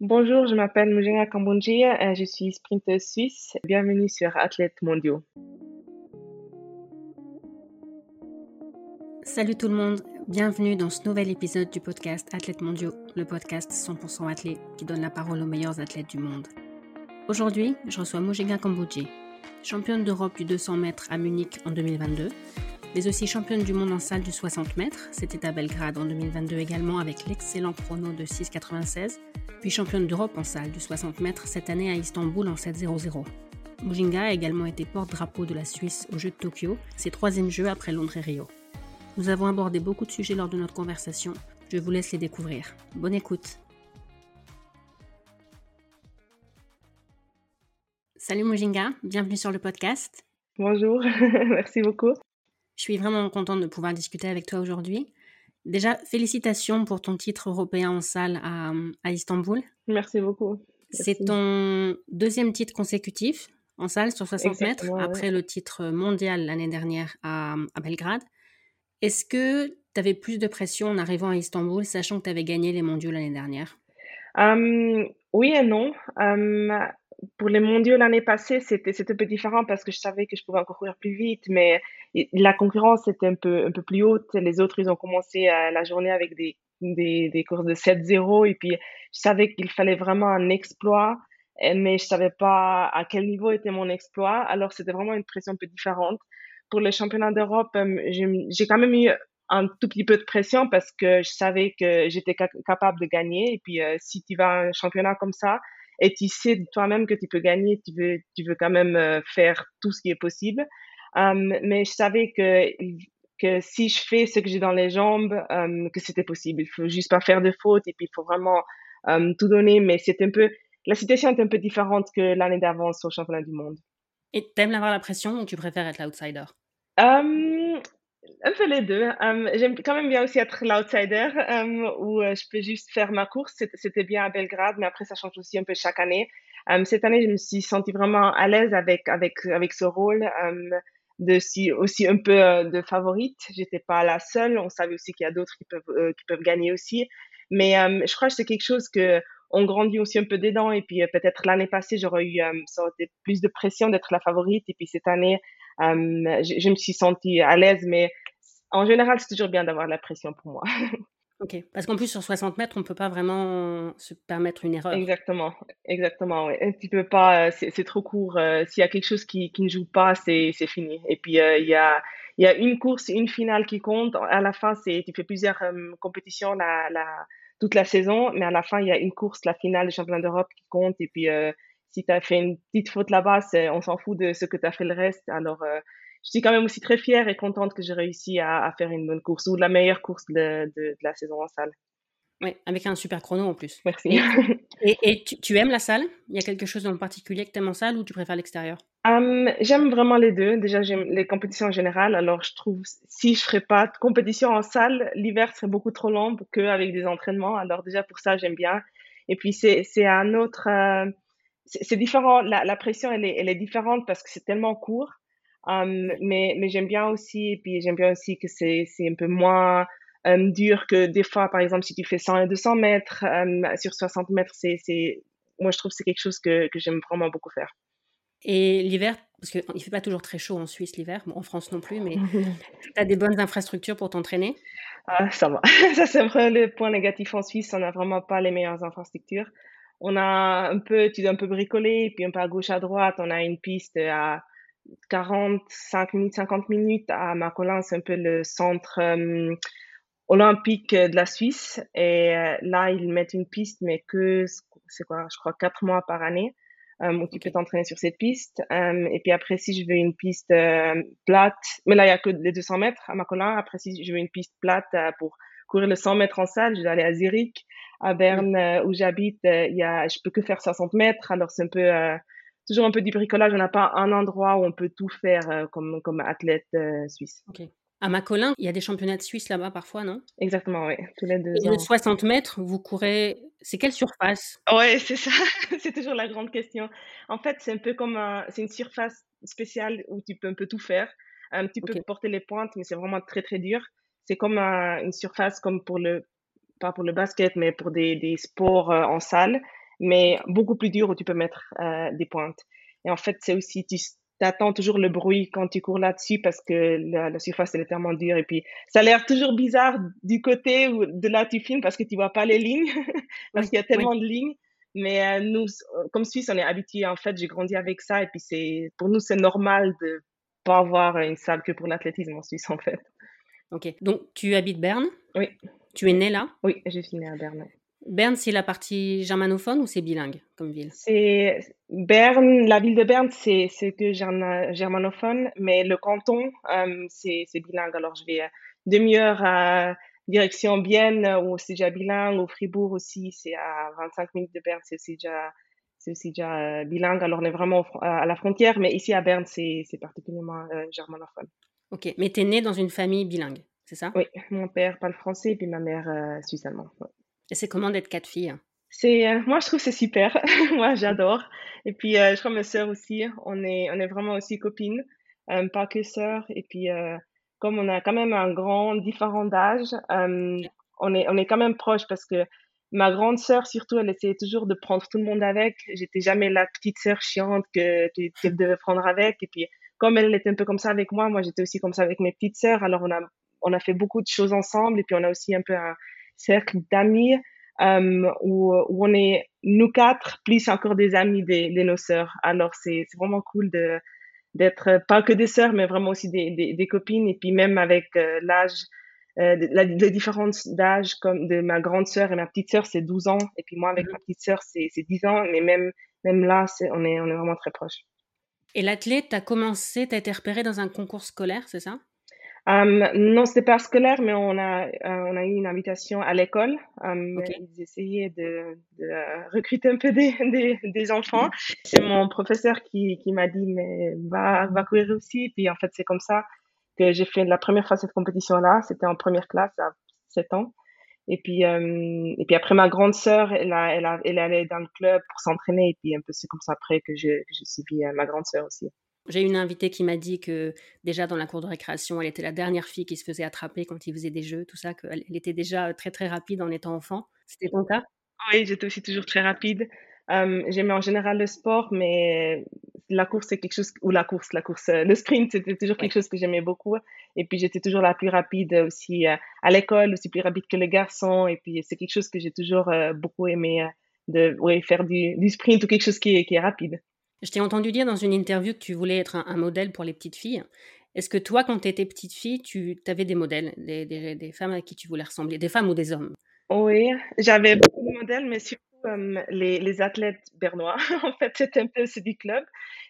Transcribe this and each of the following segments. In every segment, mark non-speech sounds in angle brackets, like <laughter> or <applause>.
Bonjour, je m'appelle Mujina Kambonji, euh, je suis sprinteuse suisse. Bienvenue sur Athlètes mondiaux. Salut tout le monde, bienvenue dans ce nouvel épisode du podcast Athlètes mondiaux, le podcast 100% athlète qui donne la parole aux meilleurs athlètes du monde. Aujourd'hui, je reçois Mujina Kambodji, championne d'Europe du 200 mètres à Munich en 2022, mais aussi championne du monde en salle du 60 mètres, c'était à Belgrade en 2022 également avec l'excellent chrono de 6,96, puis championne d'Europe en salle du 60 mètres cette année à Istanbul en 7,00. Mujinga a également été porte-drapeau de la Suisse aux Jeux de Tokyo, ses troisième jeux après Londres et Rio. Nous avons abordé beaucoup de sujets lors de notre conversation, je vous laisse les découvrir. Bonne écoute Salut Mujinga, bienvenue sur le podcast. Bonjour, <laughs> merci beaucoup. Je suis vraiment contente de pouvoir discuter avec toi aujourd'hui. Déjà, félicitations pour ton titre européen en salle à, Istanbul. Merci beaucoup. C'est ton deuxième titre consécutif en salle sur 60 mètres, après le titre mondial l'année dernière à, Belgrade. Est-ce que tu avais plus de pression en arrivant à Istanbul, sachant que tu avais gagné les mondiaux l'année dernière? Hum, Oui et non. Hum, pour les mondiaux l'année passée, c'était un peu différent parce que je savais que je pouvais encore courir plus vite, mais la concurrence était un peu, un peu plus haute. Les autres, ils ont commencé euh, la journée avec des, des, des courses de 7-0 et puis je savais qu'il fallait vraiment un exploit, mais je savais pas à quel niveau était mon exploit. Alors, c'était vraiment une pression un peu différente. Pour les championnats d'Europe, euh, j'ai quand même eu un tout petit peu de pression parce que je savais que j'étais capable de gagner. Et puis, euh, si tu vas à un championnat comme ça, et tu sais toi-même que tu peux gagner, tu veux, tu veux quand même euh, faire tout ce qui est possible. Um, mais je savais que, que si je fais ce que j'ai dans les jambes, um, que c'était possible. Il faut juste pas faire de fautes et puis il faut vraiment um, tout donner. Mais c'est un peu, la situation est un peu différente que l'année d'avant au championnat du monde. Et t'aimes avoir la pression ou tu préfères être l'outsider? Un peu les deux. Euh, j'aime quand même bien aussi être l'outsider, euh, où euh, je peux juste faire ma course. C'était bien à Belgrade, mais après, ça change aussi un peu chaque année. cette année, je me suis sentie vraiment à l'aise avec, avec, avec ce rôle de si, aussi un peu de favorite. J'étais pas la seule. On savait aussi qu'il y a d'autres qui peuvent, qui peuvent gagner aussi. Mais je crois que c'est quelque chose que on grandit aussi un peu dedans. Et puis peut-être l'année passée, j'aurais eu ça plus de pression d'être la favorite. Et puis cette année, je, je, me suis sentie à l'aise. Mais en général, c'est toujours bien d'avoir la pression pour moi. <laughs> Ok, parce qu'en plus sur 60 mètres, on ne peut pas vraiment se permettre une erreur. Exactement, exactement. Ouais. Tu peux pas, euh, c'est trop court. Euh, s'il y a quelque chose qui, qui ne joue pas, c'est fini. Et puis euh, il y a il y a une course, une finale qui compte. À la fin, tu fais plusieurs compétitions la, la, toute la saison, mais à la fin, il y a une course, la finale du championnat d'Europe qui compte. Et puis si tu as fait une petite faute là-bas, on s'en fout de ce que tu as fait le reste. Alors je suis quand même aussi très fière et contente que j'ai réussi à, faire une bonne course ou la meilleure course de, de, la saison en salle. Oui, avec un super chrono en plus. Merci. Et, <laughs> et, tu, aimes la salle? Il y a quelque chose en particulier que tu aimes en salle ou tu préfères l'extérieur? Hum, J'aime vraiment les deux. Déjà, j'aime les compétitions en général. Alors, je trouve, si je ne ferais pas de compétition en salle, l'hiver serait beaucoup trop long qu'avec des entraînements. Alors, déjà, pour ça, j'aime bien. Et puis, c'est un autre. Euh, c'est différent. La, la pression, elle est, elle est différente parce que c'est tellement court. Um, mais mais j'aime bien aussi, et puis j'aime bien aussi que c'est un peu moins um, dur que des fois, par exemple, si tu fais 100 et 200 mètres um, sur 60 mètres, c'est moi je trouve que c'est quelque chose que, que j'aime vraiment beaucoup faire. Et l'hiver, parce qu'il ne fait pas toujours très chaud en Suisse l'hiver, en France non plus, mais <laughs> tu as des bonnes infrastructures pour t'entraîner? Ah, Ça va. <laughs> ça, c'est vraiment le point négatif en Suisse. On n'a vraiment pas les meilleures infrastructures. On a un peu, tu dois un peu bricoler, puis un peu à gauche, à droite. On a une piste à 45 minutes, 50 minutes à Macolin, c'est un peu le centre euh, olympique de la Suisse. Et euh, là, ils mettent une piste, mais que, c'est quoi, je crois, quatre mois par année, euh, où tu peux t'entraîner sur cette piste. et puis après, si je veux une piste plate, mais là, il y a que les 200 mètres à Macolin. Après, si je veux une piste plate pour courir le 100 mètres en salle, je dois aller à Zurich. À Berne, où j'habite, il y a, je peux que faire 60 mètres. Alors, c'est un peu toujours un peu du bricolage. On n'a pas un endroit où on peut tout faire euh, comme, comme athlète euh, suisse. Ok. À Macolin, il y a des championnats de Suisse là-bas parfois, non? Exactement, oui. Tous les deux Et 60 mètres, vous courez. C'est quelle surface? Oui, <laughs> c'est ça. c'est toujours la grande question. En fait, c'est un peu comme c'est une surface spéciale où tu peux un peu tout faire. Un petit peu porter les pointes, mais c'est vraiment très très dur. C'est comme une surface comme pour le pas pour le basket, mais pour des, des sports euh, en salle. mais beaucoup plus dur où tu peux mettre euh, des pointes. Et en fait, c'est aussi, tu attends toujours le bruit quand tu cours là-dessus parce que la, surface, elle est tellement dure. Et puis, ça a l'air toujours bizarre du côté où de là tu filmes parce que tu vois pas les lignes, <laughs> parce qu'il y a tellement de lignes. Mais euh, nous, comme Suisse, on est habitués. En fait, j'ai grandi avec ça. Et puis, c'est pour nous, c'est normal de pas avoir une salle que pour l'athlétisme en Suisse, en fait. Ok. Donc, tu habites Berne Oui. Tu es né là Oui, je suis née à Berne. Berne, c'est la partie germanophone ou c'est bilingue comme ville C'est Berne, la ville de Berne, c'est que germanophone, mais le canton, euh, c'est bilingue. Alors, je vais demi-heure à direction Bienne, ou c'est déjà bilingue, ou Fribourg aussi, c'est à 25 minutes de Berne, c'est aussi déjà, aussi déjà euh, bilingue. Alors, on est vraiment à la frontière, mais ici à Berne, c'est particulièrement euh, germanophone. Ok, mais tu es né dans une famille bilingue, c'est ça? Oui, mon père parle français, et puis ma mère suisse-allemand. Et c'est comment d'être quatre filles? C'est euh, moi je trouve c'est super. <laughs> Moi j'adore. Et puis euh, je crois mes sœurs aussi. On est on est vraiment aussi copines. Euh, pas que sœurs. Et puis comme on a quand même un grand différent d'âge on est on est quand même proches parce que ma grande sœur surtout elle essayait toujours de prendre tout le monde avec. J'étais jamais la petite sœur chiante que qu'elle devait prendre avec. Et puis comme elle était un peu comme ça avec moi moi j'étais aussi comme ça avec mes petites sœurs alors on a on a fait beaucoup de choses ensemble et puis on a aussi un peu un cercle d'amis euh, où, où, on est nous quatre plus encore des amis de, de nos sœurs. Alors c'est vraiment cool de d'être pas que des sœurs, mais vraiment aussi des, des, des copines. Et puis même avec euh, l'âge, euh, la, d'âge comme de ma grande sœur et ma petite sœur, c'est 12 ans. Et puis moi avec ma petite sœur, c'est 10 ans. Mais même même là, on est on est vraiment très proches. Et l'athlète, a commencé, tu as été repéré dans un concours scolaire, c'est ça? Um, non, c'était pas scolaire, mais on a, euh, on a eu une invitation à l'école. Um, Ils essayaient de, de recruter un peu des, <laughs> des, des enfants. C'est mon professeur qui, qui m'a dit, mais va, va courir aussi. Puis en fait, c'est comme ça que j'ai fait la première fois cette compétition-là. C'était en première classe à 7 ans. Et puis, euh, et puis après, ma grande sœur, elle, a, elle, a, elle est allée dans le club pour s'entraîner. Et puis un peu c'est comme ça après que je, que je suivi ma grande sœur aussi. J'ai une invitée qui m'a dit que déjà dans la cour de récréation, elle était la dernière fille qui se faisait attraper quand il faisait des jeux, tout ça, qu'elle était déjà très très rapide en étant enfant. C'était ton cas? Oui, j'étais aussi toujours très rapide. J'aimais en général le sport, mais la course, c'est quelque chose, ou la course, la course, le sprint, c'était toujours quelque chose que j'aimais beaucoup. Et puis j'étais toujours la plus rapide aussi euh, à l'école, aussi plus rapide que les garçons. Et puis c'est quelque chose que j'ai toujours euh, beaucoup aimé, euh, de ouais, faire du, du, sprint ou quelque chose qui est, qui est rapide. Je t'ai entendu dire dans une interview que tu voulais être un, modèle pour les petites filles. Est-ce que toi, quand tu étais petite fille, tu avais des modèles, des, des, femmes à qui tu voulais ressembler, des femmes ou des hommes? Oui, j'avais beaucoup de modèles, mais surtout les, les, athlètes bernois. <laughs> en fait, c'était un peu ce du club.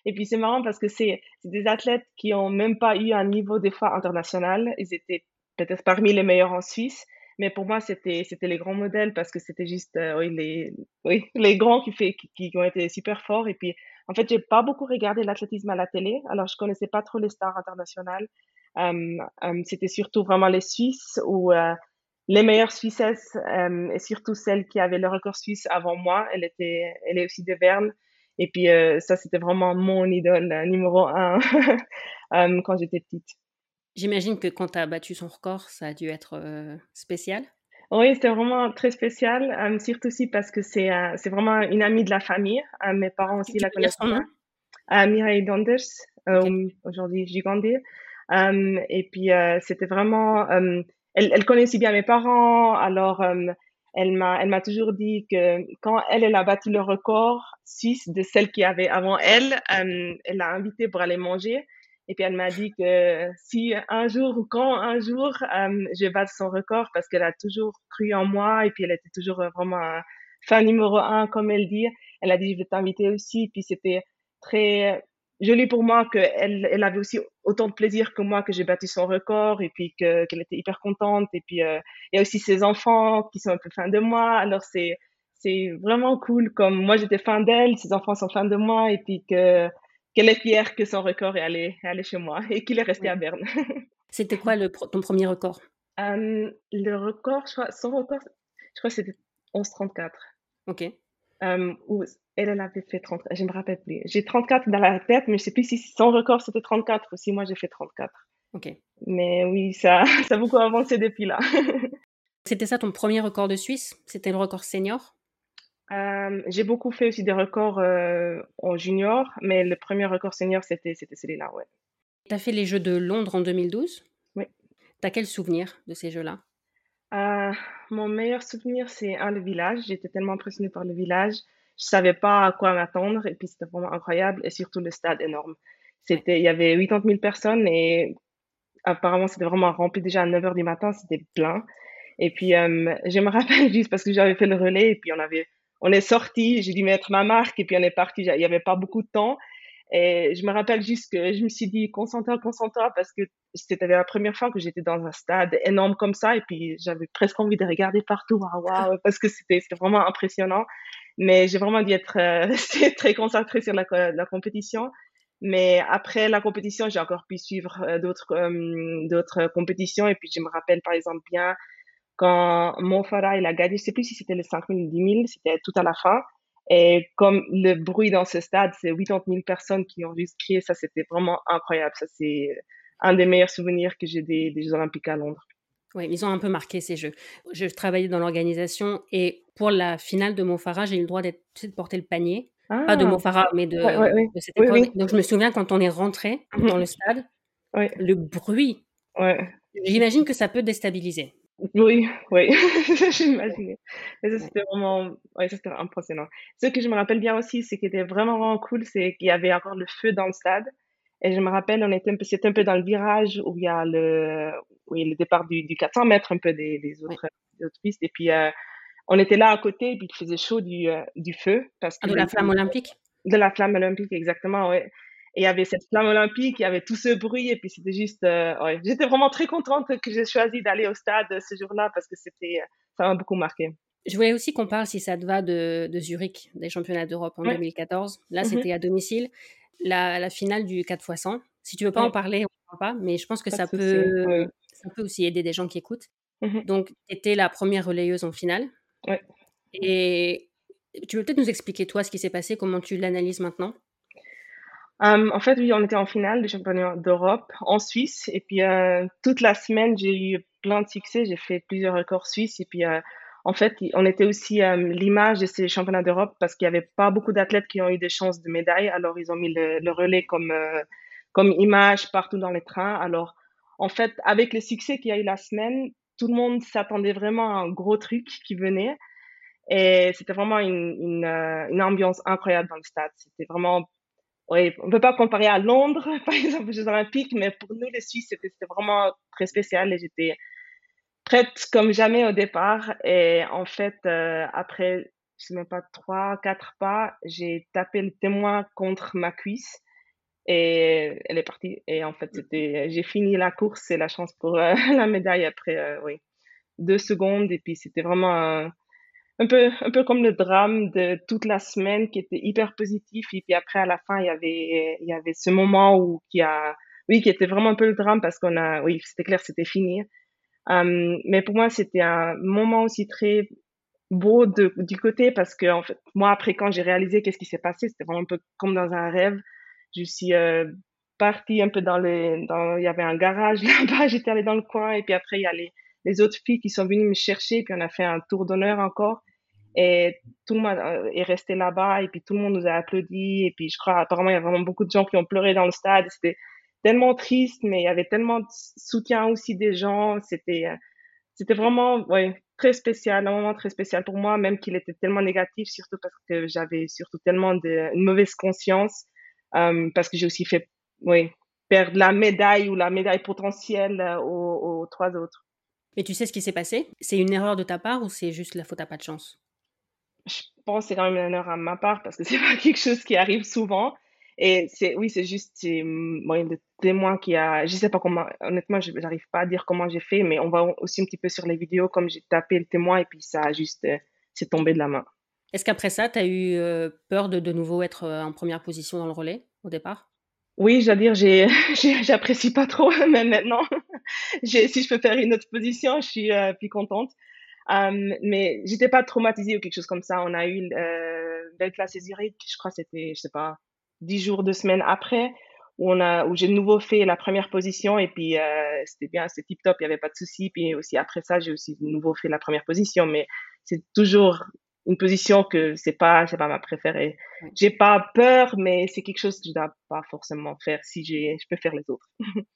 Et puis c'est marrant parce que c'est des athlètes qui ont même pas eu un niveau des fois international. Ils étaient peut-être parmi les meilleurs en Suisse. Mais pour moi, c'était les grands modèles parce que c'était juste euh, les oui, <laughs> les grands qui fait qui, ont été super forts et puis en fait, j'ai pas beaucoup regardé l'athlétisme à la télé, alors je connaissais pas trop les stars internationales. Euh, euh, c'était surtout vraiment les Suisses ou les meilleures Suissesses euh, et surtout celle qui avait le record suisse avant moi. Elle était, elle est aussi de Berne. Et puis euh, ça, c'était vraiment mon idole numéro un <laughs> quand j'étais petite. J'imagine que quand tu as battu son record, ça a dû être spécial. Oui, c'était vraiment très spécial, euh, surtout aussi parce que c'est euh, vraiment une amie de la famille. Euh, mes parents aussi la connaissent bien. Euh, Mireille Donders, aujourd'hui Gigandé. et puis, c'était vraiment... elle, elle connaît aussi bien mes parents, alors elle m'a elle m'a toujours dit que quand elle, elle a battu le record suisse de celle qui avait avant elle, elle l'a invitée pour aller manger. Et puis elle m'a dit que si un jour ou quand un jour euh, je bats son record parce qu'elle a toujours cru en moi et puis elle était toujours vraiment un fan numéro un comme elle dit. Elle a dit je vais t'inviter aussi. Puis c'était très joli pour moi qu'elle elle avait aussi autant de plaisir que moi que j'ai battu son record et puis que qu'elle était hyper contente. Et puis euh, il y a aussi ses enfants qui sont un peu fans de moi. Alors c'est c'est vraiment cool comme moi j'étais fan d'elle, ses enfants sont fans de moi et puis que qu'elle est fière que son record est allé, allé chez moi et qu'il est resté à Berne. <laughs> C'était quoi le, ton premier record? Euh, Le record, je crois, son record, je crois que c'était 11,34. Ok. Euh, où elle, elle avait fait 34, je ne me rappelle plus. J'ai 34 dans la tête, mais je ne sais plus si son record c'était 34 ou si moi j'ai fait 34. Ok. Mais oui, ça, <laughs> ça a beaucoup avancé depuis là. <laughs> c'était ça ton premier record de Suisse? C'était le record senior? Euh, j'ai beaucoup fait aussi des records euh, en junior, mais le premier record senior, c'était c'était celui-là, ouais. Tu as fait les Jeux de Londres en 2012 Oui. Tu as quel souvenir de ces Jeux-là? Euh, mon meilleur souvenir, c'est un, le village. J'étais tellement impressionnée par le village. Je savais pas à quoi m'attendre et puis c'était vraiment incroyable et surtout le stade énorme. C'était, il y avait 80 000 personnes et apparemment c'était vraiment rempli déjà à 9 heures du matin, c'était plein. Et puis euh, je me rappelle <laughs> juste parce que j'avais fait le relais et puis on avait, on est sorti, j'ai dû mettre ma marque et puis on est parti. Il y avait pas beaucoup de temps et je me rappelle juste que je me suis dit, concentre-toi, concentre-toi, parce que c'était la première fois que j'étais dans un stade énorme comme ça, et puis j'avais presque envie de regarder partout, waouh, wow, parce que c'était vraiment impressionnant. Mais j'ai vraiment dû être euh, <laughs> très concentrée sur la, la, compétition. Mais après la compétition, j'ai encore pu suivre euh, d'autres euh, compétitions, et puis je me rappelle par exemple bien quand Mo il a gagné, je sais plus si c'était les 5000 ou 10 000, c'était tout à la fin. Et comme le bruit dans ce stade, c'est 80 000 personnes qui ont juste crié, ça c'était vraiment incroyable. Ça c'est un des meilleurs souvenirs que j'ai des, des Jeux Olympiques à Londres. Oui, ils ont un peu marqué ces Jeux. Je travaillais dans l'organisation et pour la finale de Montfarrat, j'ai eu le droit de porter le panier. Pas de ah! Montfarrat, mais de, ouais, ouais, de cette époque. Donc je me souviens quand on est rentré dans le <laughs> stade, le bruit. J'imagine que ça peut déstabiliser. Oui, oui, <laughs> j'imaginais. Mais ça, c'était vraiment, ouais, ça, c'était impressionnant. Ce que je me rappelle bien aussi, c'est qui était vraiment, vraiment cool, c'est qu'il y avait encore le feu dans le stade. Et je me rappelle, on était un peu, c'était un peu dans le virage où il y a le, oui, le départ du, du 400 mètres, un peu des, des autres, des autres pistes. Et puis, euh, on était là à côté, et puis il faisait chaud du, euh, du feu. Parce ah, que de la flamme olympique? De la flamme olympique, exactement, ouais. Et il y avait cette flamme olympique, il y avait tout ce bruit, et puis c'était juste, euh, ouais, j'étais vraiment très contente que j'ai choisi d'aller au stade ce jour-là parce que c'était, ça m'a beaucoup marqué. Je voulais aussi qu'on parle, si ça te va, de, de Zurich, des championnats d'Europe en 2014. Là, mhm. c'était à domicile. La, la, finale du 4x100. Si tu veux pas en parler, on ne parle pas, mais je pense que ça peut, ça peut aussi aider des gens qui écoutent. Mhm. Donc, tu étais la première relayeuse en finale. Ouais. Et tu veux peut-être nous expliquer, toi, ce qui s'est passé, comment tu l'analyses maintenant? Um, en fait, oui, on était en finale du championnat d'Europe en Suisse. Et puis, euh, toute la semaine, j'ai eu plein de succès. J'ai fait plusieurs records suisses. Et puis, euh, en fait, on était aussi euh, l'image de ces championnats d'Europe parce qu'il n'y avait pas beaucoup d'athlètes qui ont eu des chances de médaille. Alors, ils ont mis le, le relais comme, euh, comme image partout dans les trains. Alors, en fait, avec le succès qu'il y a eu la semaine, tout le monde s'attendait vraiment à un gros truc qui venait. Et c'était vraiment une, une, euh, une ambiance incroyable dans le stade. C'était vraiment oui, on peut pas comparer à Londres, <laughs> par exemple, aux Jeux Olympiques, mais pour nous, les Suisses, c'était vraiment très spécial et j'étais prête comme jamais au départ. Et en fait, euh, après, je sais même pas, trois, quatre pas, j'ai tapé le témoin contre ma cuisse et elle est partie. Et en fait, j'ai fini la course et la chance pour euh, <laughs> la médaille après, euh, oui, deux secondes. Et puis, c'était vraiment un, peu, un peu comme le drame de toute la semaine qui était hyper positif. Et puis après, à la fin, il y avait, il y avait ce moment où, qui a, oui, qui était vraiment un peu le drame parce qu'on a, oui, c'était clair, c'était fini. Um, mais pour moi, c'était un moment aussi très beau du côté parce que, en fait, moi, après, quand j'ai réalisé qu'est-ce qui s'est passé, c'était vraiment un peu comme dans un rêve. Je suis euh, partie un peu dans le, dans, il y avait un garage <laughs> là-bas, j'étais allée dans le coin et puis après, il y a les, autres filles qui sont venues me chercher, puis on a fait un tour d'honneur encore. Et tout le monde euh, est resté là-bas, et puis tout le monde nous a applaudi. Et puis je crois, apparemment, il y a vraiment beaucoup de gens qui ont pleuré dans le stade. C'était tellement triste, mais il y avait tellement de soutien aussi des gens. C'était, euh, c'était vraiment, ouais, très spécial, un moment très spécial pour moi, même qu'il était tellement négatif, surtout parce que j'avais surtout tellement de, une mauvaise conscience, euh, parce que j'ai aussi fait, oui, perdre la médaille ou la médaille potentielle aux, aux trois autres. Mais tu sais ce qui s'est passé? C'est une erreur de ta part ou c'est juste la faute à pas de chance? Je pense que c'est quand même une erreur à ma part parce que c'est <laughs> pas quelque chose qui arrive souvent. Et c'est oui, c'est juste c'est moi le témoin qui a je sais pas comment honnêtement je n'arrive pas à dire comment j'ai fait mais on va aussi un petit peu sur les vidéos comme j'ai tapé le témoin et puis ça a juste euh, c'est tombé de la main. Est-ce qu'après ça, tu as eu euh, peur de de nouveau être euh, en première position dans le relais au départ? Oui, je veux dire, <laughs> j'ai, j'apprécie pas trop, <laughs> mais maintenant, si je peux faire une autre position, je suis euh, plus contente. Um, mais j'étais pas traumatisée ou quelque chose comme ça. On a eu euh, belle classe Zurich, je crois c'était, je sais pas, dix jours, deux semaines après, où on a, où j'ai de nouveau fait la première position et puis euh, c'était bien, c'était tip top, il y avait pas de souci. Puis aussi après ça, j'ai aussi de nouveau fait la première position, mais c'est toujours une position que c'est pas c'est pas ma préférée. J'ai pas peur, mais c'est quelque chose que je dois pas forcément faire si j'ai je peux faire les autres. <laughs>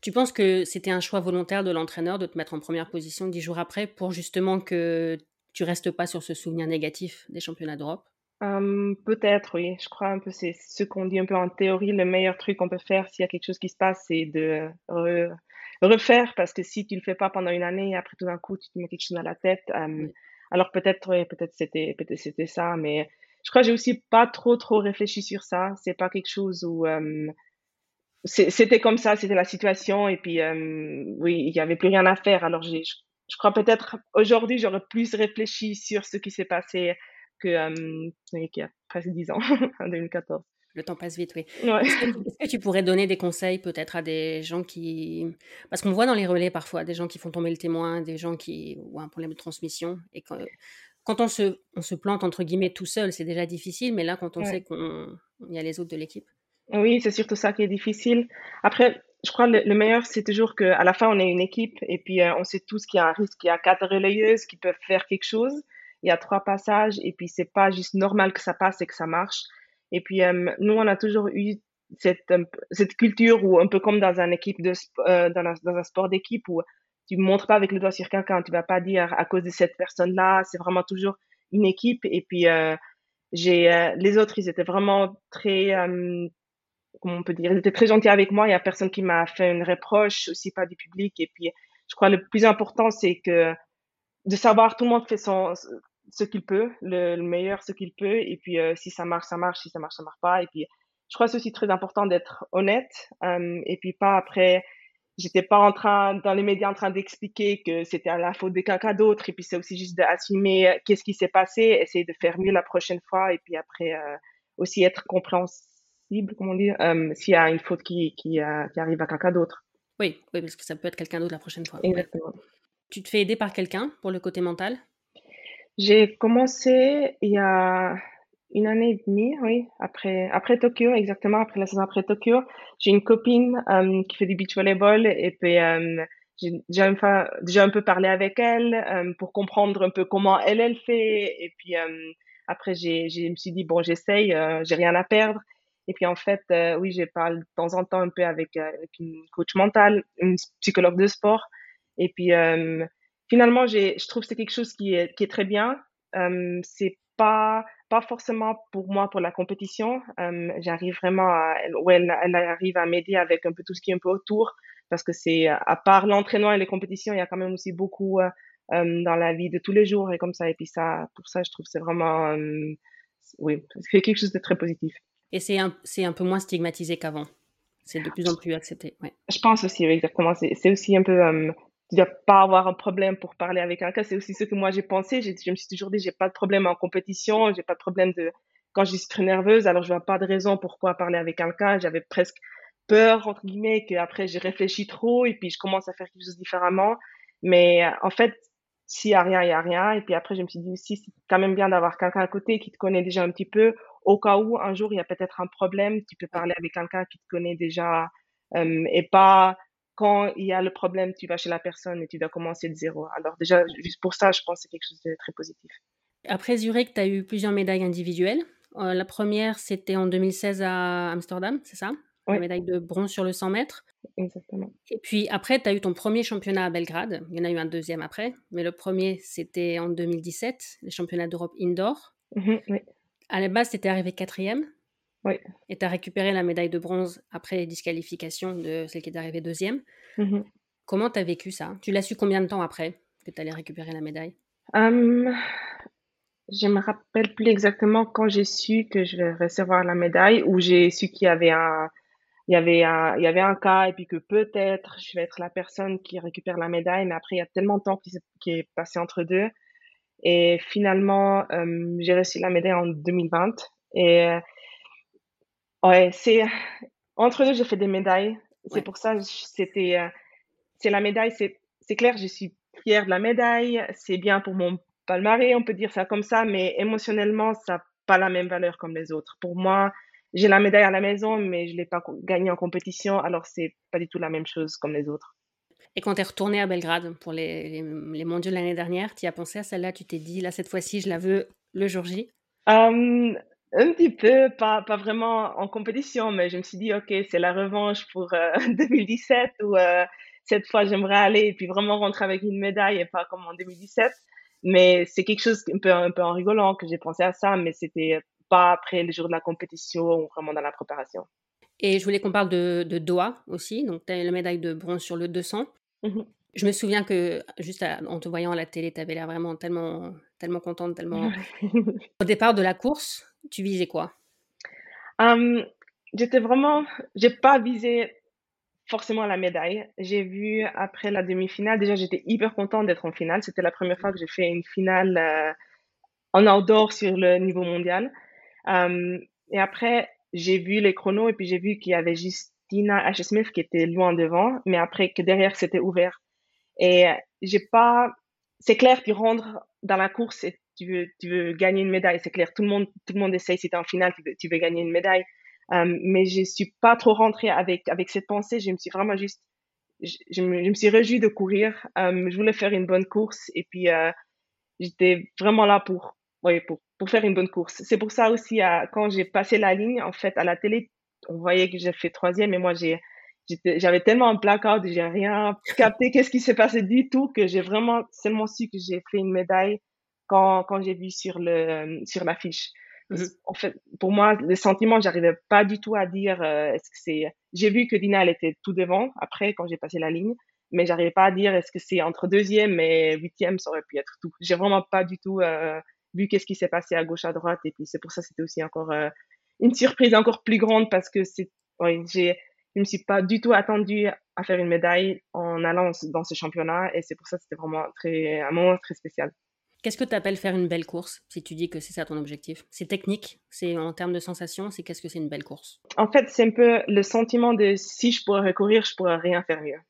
tu penses que c'était un choix volontaire de l'entraîneur de te mettre en première position dix jours après pour justement que tu restes pas sur ce souvenir négatif des championnats d'Europe? Hum, peut-être, oui. Je crois un peu, c'est ce qu'on dit un peu en théorie, le meilleur truc qu'on peut faire s'il y a quelque chose qui se passe, c'est de refaire, parce que si tu le fais pas pendant une année, après tout d'un coup, tu te mets quelque chose dans la tête. Hum, alors peut-être, oui, peut-être c'était, peut-être c'était ça, mais je crois que j'ai aussi pas trop, trop réfléchi sur ça. C'est pas quelque chose où hum, c'était comme ça, c'était la situation, et puis oui, il y avait plus rien à faire. Alors je crois peut-être aujourd'hui, j'aurais plus réfléchi sur ce qui s'est passé que, euh, qu'il y a presque 10 ans, <laughs> en 2014. Le temps passe vite, oui. Est-ce que, tu pourrais donner des conseils peut-être à des gens qui... Parce qu'on voit dans les relais parfois des gens qui font tomber le témoin, des gens qui ont un problème de transmission. Et quand, quand on, se, on se plante, entre guillemets, tout seul, c'est déjà difficile. Mais là, quand on sait qu'il y a les autres de l'équipe. Oui, c'est surtout ça qui est difficile. Après, je crois que le, meilleur, c'est toujours qu'à la fin, on est une équipe et puis euh, on sait tous qu'il y a un risque. Il y a quatre relayeuses qui peuvent faire quelque chose il y a trois passages et puis c'est pas juste normal que ça passe et que ça marche. Et puis euh, nous, on a toujours eu cette, cette culture où un peu comme dans une équipe de euh, dans, dans, un sport d'équipe où tu montres pas avec le doigt sur quelqu'un, tu vas pas dire à cause de cette personne-là, c'est vraiment toujours une équipe. Et puis euh, j'ai euh, les autres, ils étaient vraiment très comment on peut dire, ils étaient très gentils avec moi. Il y a personne qui m'a fait une reproche, aussi pas du public. Et puis je crois le plus important, c'est que de savoir tout le monde fait son ce qu'il peut, le, meilleur ce qu'il peut, et puis euh, si ça marche, ça marche, si ça marche, ça marche pas. Et puis je crois que c'est aussi très important d'être honnête, euh, et puis pas après, j'étais pas en train, dans les médias, en train d'expliquer que c'était à la faute de quelqu'un d'autre, et puis c'est aussi juste d'assumer euh, qu'est-ce qui s'est passé, essayer de faire mieux la prochaine fois, et puis après aussi être compréhensible, comment dire, s'il y a une faute qui, qui, qui arrive à quelqu'un d'autre. Oui, oui, parce que ça peut être quelqu'un d'autre la prochaine fois. Exactement. Tu te fais aider par quelqu'un pour le côté mental? J'ai commencé il y a une année et demie, oui, après, après Tokyo, exactement, après la saison après Tokyo. J'ai une copine euh, qui fait du beach volleyball et puis euh, j'ai déjà, un peu parlé avec elle euh, pour comprendre un peu comment elle, elle fait. Et puis après, j'ai, je me suis dit, bon, j'essaye, j'ai rien à perdre. Et puis en fait, oui, je parle de temps en temps un peu avec, avec une coach mentale, une psychologue de sport. Et puis, euh, finalement, je trouve que c'est quelque chose qui est, qui est très bien. Euh, c'est pas, pas forcément pour moi pour la compétition. Euh, j'arrive vraiment à, elle, elle arrive à m'aider avec un peu tout ce qui est un peu autour. Parce que c'est, à part l'entraînement et les compétitions, il y a quand même aussi beaucoup euh, dans la vie de tous les jours et comme ça. Et puis ça, pour ça, je trouve que c'est vraiment, oui, c'est quelque chose de très positif. Et c'est un, un peu moins stigmatisé qu'avant. C'est de plus en plus accepté. Je pense aussi, exactement. C'est aussi un peu tu dois pas avoir un problème pour parler avec quelqu'un. C'est aussi ce que moi j'ai pensé. Je me suis toujours dit, j'ai pas de problème en compétition, j'ai pas de problème de quand je suis très nerveuse, alors je vois pas de raison pourquoi parler avec quelqu'un. J'avais presque peur entre guillemets qu'après j'ai réfléchi trop et puis je commence à faire quelque chose différemment. Mais euh, en fait, s'il y a rien, il y a rien. Et puis après, je me suis dit aussi, c'est quand même bien d'avoir quelqu'un à côté qui te connaît déjà un petit peu. Au cas où un jour il y a peut-être un problème, tu peux parler avec quelqu'un qui te connaît déjà euh, et pas quand il y a le problème, tu vas chez la personne et tu dois commencer de zéro. Alors déjà, juste pour ça, je pense que c'est quelque chose de très positif. Après Zurich, tu as eu plusieurs médailles individuelles. Euh, la première, c'était en 2016 à Amsterdam, c'est ça? Oui. La médaille de bronze sur le 100 mètres. Exactement. Et puis après, tu as eu ton premier championnat à Belgrade. Il y en a eu un deuxième après. Mais le premier, c'était en 2017, les championnats d'Europe indoor. Mhm, oui. À la base, tu étais arrivé quatrième. Oui. Et tu as récupéré la médaille de bronze après disqualification de celle qui est arrivée deuxième. Mmh Comment tu as vécu ça? Tu l'as su combien de temps après que tu allais récupérer la médaille? Um, Je me rappelle plus exactement quand j'ai su que je vais recevoir la médaille ou j'ai su qu'il y avait un il y avait un il y avait un cas et puis que peut-être je vais être la personne qui récupère la médaille mais après il y a tellement de temps qui, qui est passé entre deux et finalement j'ai reçu la médaille en 2020 et Ouais, c'est entre deux, j'ai fait des médailles. C'est pour ça, c'était, euh, c'est la médaille, c'est, c'est clair, je suis fière de la médaille. C'est bien pour mon palmarès, on peut dire ça comme ça, mais émotionnellement, ça n'a pas la même valeur comme les autres. Pour moi, j'ai la médaille à la maison, mais je l'ai pas gagnée en compétition, alors c'est pas du tout la même chose comme les autres. Et quand tu es retourné à Belgrade pour les, les, mondiaux l'année dernière, tu as pensé à celle-là Tu t'es dit, là, cette fois-ci, je la veux le jour J? Un petit peu, pas, pas vraiment en compétition, mais je me suis dit, OK, c'est la revanche pour <laughs> 2017 ou cette fois, j'aimerais aller et puis vraiment rentrer avec une médaille et pas comme en 2017. Mais c'est quelque chose un peu, un peu en rigolant que j'ai pensé à ça, mais c'était pas après le jour de la compétition ou vraiment dans la préparation. Et je voulais qu'on parle de, de, Doha aussi. Donc, tu as la médaille de bronze sur le 200. Mmh je me souviens que juste en te voyant à la télé, tu avais l'air vraiment tellement, tellement contente, tellement. <laughs> Au départ de la course, tu visais quoi? J'étais vraiment. J'ai pas visé forcément la médaille. J'ai vu après la demi-finale, déjà j'étais hyper contente d'être en finale. C'était la première fois que j'ai fait une finale euh, en outdoor sur le niveau mondial. Et après, j'ai vu les chronos et puis j'ai vu qu'il y avait Justina H. Smith qui était loin devant, mais après que derrière c'était ouvert. Et j'ai pas, c'est clair, tu rentres dans la course et tu veux, tu veux gagner une médaille. C'est clair, tout le monde, tout le monde essaye. Si tu en finale, tu veux, tu veux gagner une médaille. Euh, mais je suis pas trop rentrée avec, avec cette pensée. Je me suis vraiment juste, je, me, je me, suis réjouie de courir. Euh, je voulais faire une bonne course et puis euh, j'étais vraiment là pour, pour, pour faire une bonne course. C'est pour ça aussi, quand j'ai passé la ligne, en fait, à la télé, on voyait que j'ai fait troisième et moi, j'ai, j'avais tellement un blackout, j'ai rien capté qu'est-ce qui s'est passé du tout que j'ai vraiment seulement su que j'ai fait une médaille quand, quand j'ai vu sur le sur l'affiche. Mmh en fait, pour moi, le sentiment, j'arrivais pas du tout à dire euh, est-ce que c'est. J'ai vu que Dina elle était tout devant après quand j'ai passé la ligne, mais j'arrivais pas à dire est-ce que c'est entre deuxième et huitième, ça aurait pu être tout. J'ai vraiment pas du tout euh, vu qu'est-ce qui s'est passé à gauche à droite et puis c'est pour ça c'était aussi encore euh, une surprise encore plus grande parce que c'est ouais, j'ai je me suis pas du tout attendue à faire une médaille en allant dans ce championnat et c'est pour ça que c'était vraiment très, un moment très spécial. Qu'est-ce que tu appelles faire une belle course? Si tu dis que c'est ça ton objectif. C'est technique? C'est en termes de sensation C'est qu'est-ce que c'est une belle course? En fait, c'est un peu le sentiment de si je pourrais recourir, je pourrais rien faire mieux.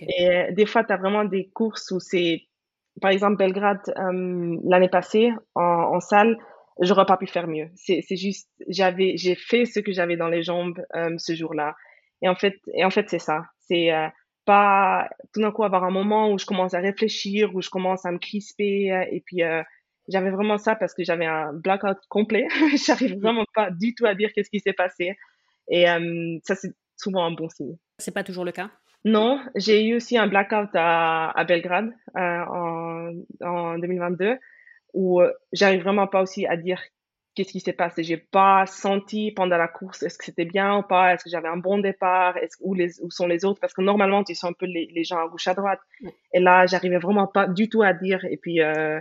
Et des fois, tu as vraiment des courses où c'est, par exemple, Belgrade, euh, l'année passée, en, en salle, j'aurais pas pu faire mieux. C'est juste, j'avais, j'ai fait ce que j'avais dans les jambes euh, ce jour-là. Et en fait, et en fait, c'est ça. C'est euh, pas tout d'un coup avoir un moment où je commence à réfléchir, où je commence à me crisper. Euh, et puis, euh, j'avais vraiment ça parce que j'avais un blackout complet. <laughs> J'arrive vraiment pas du tout à dire qu'est-ce qui s'est passé. Et ça, c'est souvent un bon signe. C'est pas toujours le cas? Non, j'ai eu aussi un blackout à, à Belgrade en, en 2022 où j'arrive vraiment pas aussi à dire qu'est-ce qui s'est passé. J'ai pas senti pendant la course est-ce que c'était bien ou pas, est-ce que j'avais un bon départ, est-ce où, les, où sont les autres, parce que normalement tu sens un peu les, les gens à gauche à droite. Et là, j'arrivais vraiment pas du tout à dire. Et puis, euh,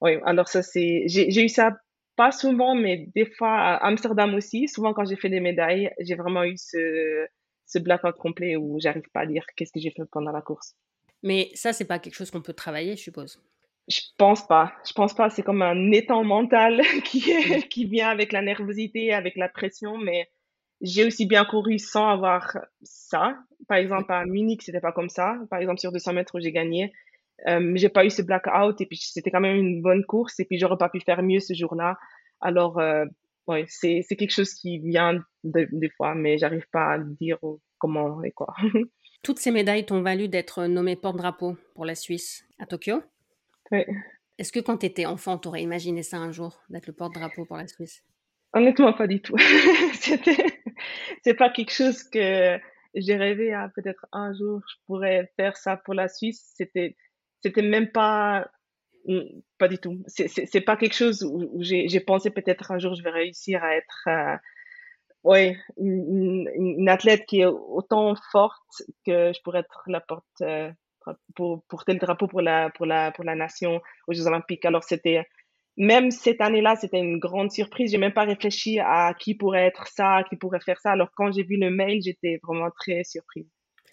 oui, alors ça c'est, j'ai eu ça pas souvent, mais des fois à Amsterdam aussi. Souvent quand j'ai fait des médailles, j'ai vraiment eu ce, ce blackout complet où j'arrive pas à dire qu'est-ce que j'ai fait pendant la course. Mais ça, c'est pas quelque chose qu'on peut travailler, je suppose. Je pense pas. Je pense pas. C'est comme un étang mental <laughs> qui, est, qui vient avec la nervosité, avec la pression, mais j'ai aussi bien couru sans avoir ça. Par exemple, à Munich, c'était pas comme ça. Par exemple, sur 200 mètres où j'ai gagné, euh, j'ai pas eu ce blackout et puis c'était quand même une bonne course et puis j'aurais pas pu faire mieux ce jour-là. Alors, euh, ouais, c'est, c'est quelque chose qui vient des fois, mais j'arrive pas à dire comment et quoi. <laughs> Toutes ces médailles t'ont valu d'être nommée porte-drapeau pour la Suisse à Tokyo. Est-ce que quand tu étais enfant, tu aurais imaginé ça un jour, d'être le porte-drapeau pour la Suisse? Honnêtement, pas du tout. <laughs> c'est pas quelque chose que j'ai rêvé à peut-être un jour je pourrais faire ça pour la Suisse. C'était, c'était même pas, mm, pas du tout. C'est pas quelque chose où, j'ai pensé peut-être un jour je vais réussir à être, euh, ouais, une, une, athlète qui est autant forte que je pourrais être la porte, euh, pour porter le drapeau pour la, pour la, pour la nation aux Jeux Olympiques. Alors, c'était, même cette année-là, c'était une grande surprise. J'ai même pas réfléchi à qui pourrait être ça, qui pourrait faire ça. Alors, quand j'ai vu le mail, j'étais vraiment très surprise.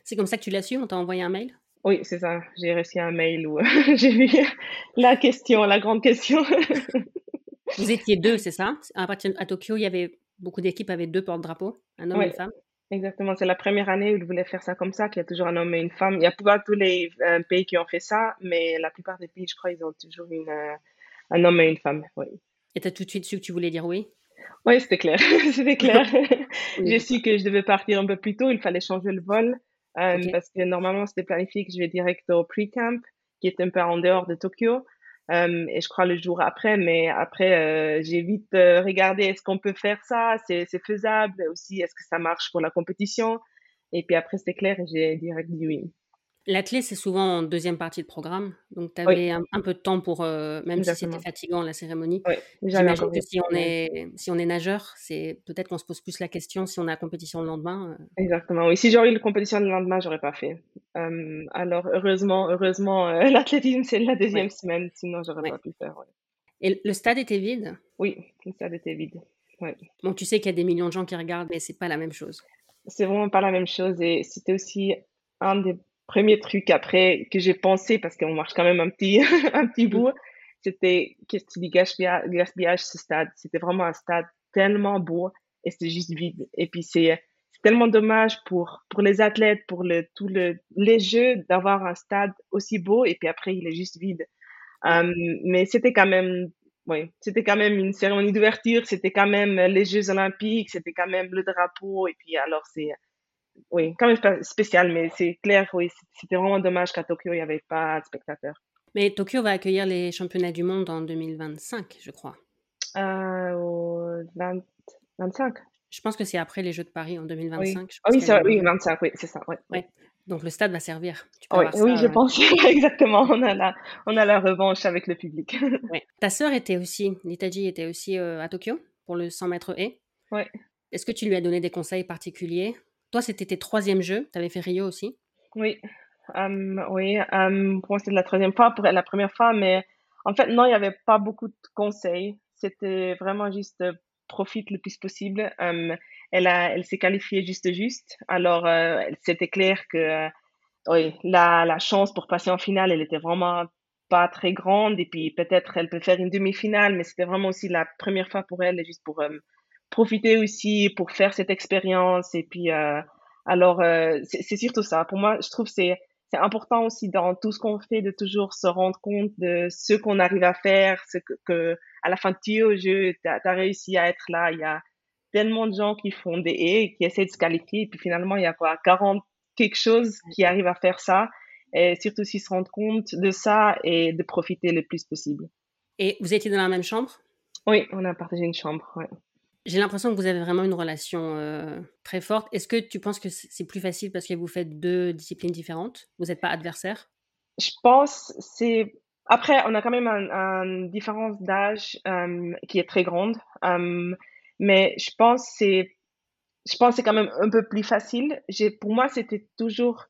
C'est comme ça que tu l'as su? On t'a envoyé un mail? Oui, c'est ça. J'ai reçu un mail où <laughs> j'ai vu la question, la grande question. Vous étiez deux, c'est ça? À, à Tokyo, il y avait beaucoup d'équipes avec deux porte-drapeaux, un homme et une femme? Exactement, c'est la première année où ils voulaient faire ça comme ça, qu'il y a toujours un homme et une femme. Il y a pas tous les euh, pays qui ont fait ça, mais la plupart des pays, je crois, ils ont toujours une, euh, un homme et une femme. Oui. Et tu as tout de suite su que tu voulais dire oui? Oui, c'était clair. <laughs> c'était clair. <laughs> J'ai su que je devais partir un peu plus tôt, il fallait changer le vol. parce que normalement, c'était planifié que je vais direct au pre-camp, qui est un peu en dehors de Tokyo. Et je crois le jour après, mais après, j'ai vite regardé est-ce qu'on peut faire ça, c'est faisable, aussi est-ce que ça marche pour la compétition? Et puis après, c'était clair et j'ai direct dit oui. L'athlète, c'est souvent en deuxième partie de programme, donc tu avais un, peu de temps pour, euh, même si c'était fatigant la cérémonie. Oui, J'imagine que si on, est, si on est nageur, c'est peut-être qu'on se pose plus la question si on a la compétition le lendemain. Euh. Exactement, oui. Si j'aurais eu la compétition le lendemain, j'aurais pas fait. alors heureusement, heureusement, euh, <laughs> l'athlétisme c'est la deuxième semaine, sinon j'aurais pas pu faire. Et le stade était vide? Oui, le stade était vide. Bon, tu sais qu'il y a des millions de gens qui regardent, mais c'est pas la même chose. C'est vraiment pas la même chose et c'était aussi un des premier truc après que j'ai pensé, parce qu'on marche quand même un petit, <laughs> un petit bout, c'était qu'est-ce du gaspillage, ce stade. C'était vraiment un stade tellement beau et c'était juste vide. Et puis c'est tellement dommage pour, pour les athlètes, pour le, tout le, les jeux, d'avoir un stade aussi beau et puis après il est juste vide. Um, mais c'était quand même, oui, c'était quand même une cérémonie d'ouverture, c'était quand même les Jeux Olympiques, c'était quand même le drapeau et puis alors c'est, oui, quand même spécial, mais c'est clair, oui, c'était vraiment dommage qu'à Tokyo, il n'y avait pas de spectateurs. Mais Tokyo va accueillir les championnats du monde en 2025, je crois. Euh, au 25 Je pense que c'est après les Jeux de Paris en 2025. Oui, ah oui, c'est, oui 25, oui, c'est ça. Ouais. Donc le stade va servir. oui, oui je pense <laughs> exactement. On a, la, on a la revanche avec le public. <laughs> Ta sœur était aussi, Litaji était aussi euh, à Tokyo pour le 100 mètres et. Oui. Est-ce que tu lui as donné des conseils particuliers? Toi, c'était tes troisième jeux. Tu avais fait Rio aussi Oui. oui. pour moi, c'était la troisième fois, pour la première fois, mais en fait, non, il n'y avait pas beaucoup de conseils. C'était vraiment juste euh, profite le plus possible. elle a, elle s'est qualifiée juste juste. Alors, euh, c'était clair que euh, la, chance pour passer en finale, elle était vraiment pas très grande. Et puis, peut-être, elle peut faire une demi-finale, mais c'était vraiment aussi la première fois pour elle, juste pour profiter aussi pour faire cette expérience. Et puis, euh, alors, euh, c'est surtout ça. Pour moi, je trouve c'est c'est important aussi dans tout ce qu'on fait de toujours se rendre compte de ce qu'on arrive à faire, ce que, que à la fin tu es au jeu, tu as, réussi à être là. Il y a tellement de gens qui font des haies, qui essaient de se qualifier, et puis finalement, il y a quoi, 40 quelque chose qui arrive à faire ça. Et surtout aussi se rendre compte de ça et de profiter le plus possible. Et vous étiez dans la même chambre? Oui, on a partagé une chambre. Ouais. J'ai l'impression que vous avez vraiment une relation euh, très forte. Est-ce que tu penses que c'est plus facile parce que vous faites deux disciplines différentes? Vous n'êtes pas adversaires? Je pense c'est après on a quand même une différence d'âge qui est très grande, mais je pense c'est je pense c'est quand même un peu plus facile. Pour moi c'était toujours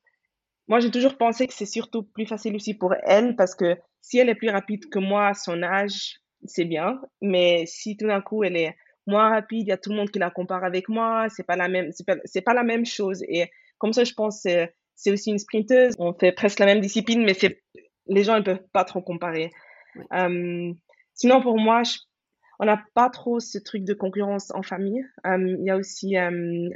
moi j'ai toujours pensé que c'est surtout plus facile aussi pour elle parce que si elle est plus rapide que moi à son âge c'est bien, mais si tout d'un coup elle est moins rapide, il y a tout le monde qui la compare avec moi, c'est pas la même, c'est pas, pas la même chose. Et comme ça, je pense c'est, c'est aussi une sprinteuse. On fait presque la même discipline, mais c'est, les gens ne peuvent pas trop comparer. sinon, pour moi, on n'a pas trop ce truc de concurrence en famille. Il y a aussi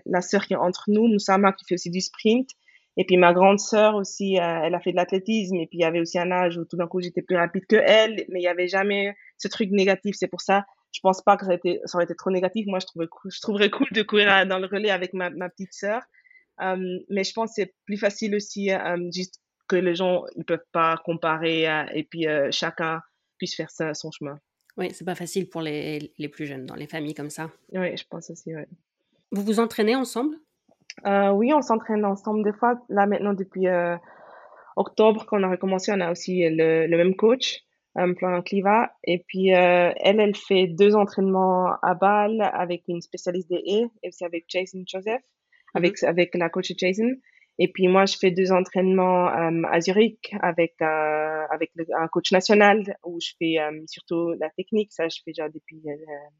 la sœur qui est entre nous, Moussama, qui fait aussi du sprint. Et puis ma grande sœur aussi, euh, elle a fait de l'athlétisme. Et puis il y avait aussi un âge où tout d'un coup j'étais plus rapide que elle, mais il y avait jamais ce truc négatif. C'est pour ça je pense pas que ça, a été, ça aurait été trop négatif. Moi, je, trouvais, je trouverais cool de courir dans le relais avec ma, ma petite sœur. Euh, mais je pense que c'est plus facile aussi, euh, juste que les gens ils peuvent pas comparer euh, et puis chacun puisse faire ça, son chemin. Oui, c'est pas facile pour les, les, plus jeunes, dans les familles comme ça. Oui, je pense aussi, oui. Vous vous entraînez ensemble? Oui, on s'entraîne ensemble des fois. Là, maintenant, depuis octobre, quand on a recommencé, on a aussi le, le même coach plan Cliva. Et puis, euh, elle, elle fait deux entraînements à Bâle avec une spécialiste des haies, et aussi avec Jason Joseph, mm-hmm. avec, avec la coach Jason. Et puis, moi, je fais deux entraînements euh, à Zurich avec, euh, avec un coach national où je fais surtout la technique. Ça, je fais déjà depuis,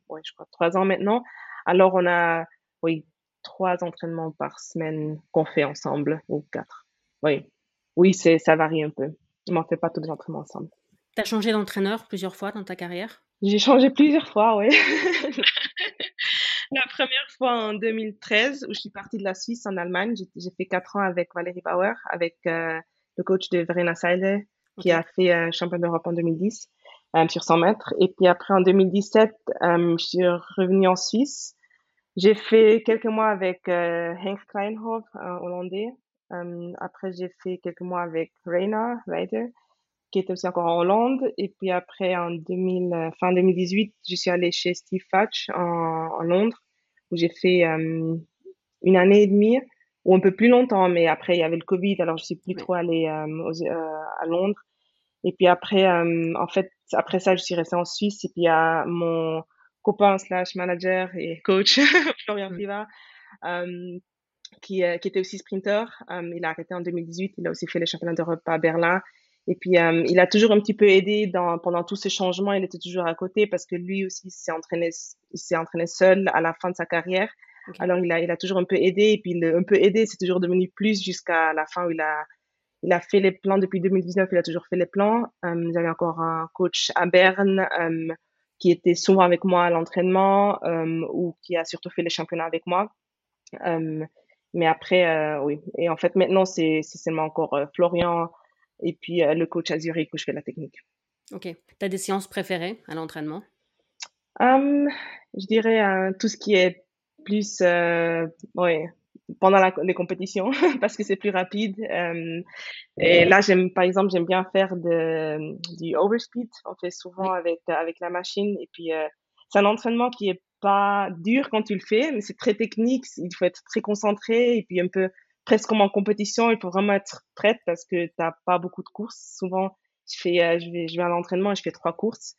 ouais, je crois, trois ans maintenant. Alors, on a, oui, trois entraînements par semaine qu'on fait ensemble, ou quatre. Oui, oui, c'est, ça varie un peu. On ne fait pas tous les entraînements ensemble. Tu as changé d'entraîneur plusieurs fois dans ta carrière? J'ai changé plusieurs fois, oui. <laughs> la première fois en 2013, où je suis partie de la Suisse en Allemagne. J'ai fait quatre ans avec Valérie Bauer, avec euh, le coach de Verena Seile, qui a fait euh, champion d'Europe en 2010 euh, sur 100 mètres. Et puis après, en 2017, je suis revenue en Suisse. J'ai fait quelques mois avec Henk Kleinhoff, un Hollandais, après, j'ai fait quelques mois avec Reina Reiter, qui était aussi encore en Hollande. Et puis après, en 2000, fin 2018, je suis allée chez Steve Fatch en, Londres, où j'ai fait une année et demie, ou un peu plus longtemps, mais après, il y avait le Covid, alors je suis plus trop allée à Londres. Et puis après, en fait, après ça, je suis restée en Suisse. Et puis il y a mon copain slash manager et coach, <laughs> Florian Priva, euh, qui, euh, qui était aussi sprinter. Euh, il a arrêté en 2018. Il a aussi fait les championnats d'Europe à Berlin. Et puis, il a toujours un petit peu aidé dans, pendant tous ces changements. Il était toujours à côté parce que lui aussi s'est entraîné, s'est entraîné seul à la fin de sa carrière. Alors, il a, il a toujours un peu aidé. Et puis, le, un peu aidé, c'est toujours devenu plus jusqu'à la fin où il a, il a fait les plans depuis 2019. Il a toujours fait les plans. Euh, J'avais encore un coach à Berne qui était souvent avec moi à l'entraînement ou qui a surtout fait les championnats avec moi. mais après, euh, oui. Et en fait, maintenant, c'est seulement encore euh, Florian et puis euh, le coach à Zurich où je fais la technique. Ok. Tu as des séances préférées à l'entraînement? Je dirais tout ce qui est plus ouais, pendant la, les compétitions <laughs> parce que c'est plus rapide. Euh, et là, j'aime, par exemple, j'aime bien faire de, du overspeed. On fait souvent avec, avec la machine. Et puis, euh, c'est un entraînement qui est pas dur quand tu le fais, mais c'est très technique. Il faut être très concentré et puis un peu presque comme en compétition. Il faut vraiment être prête parce que t'as pas beaucoup de courses. Souvent, je fais, euh, je vais, je vais à l'entraînement et je fais trois courses.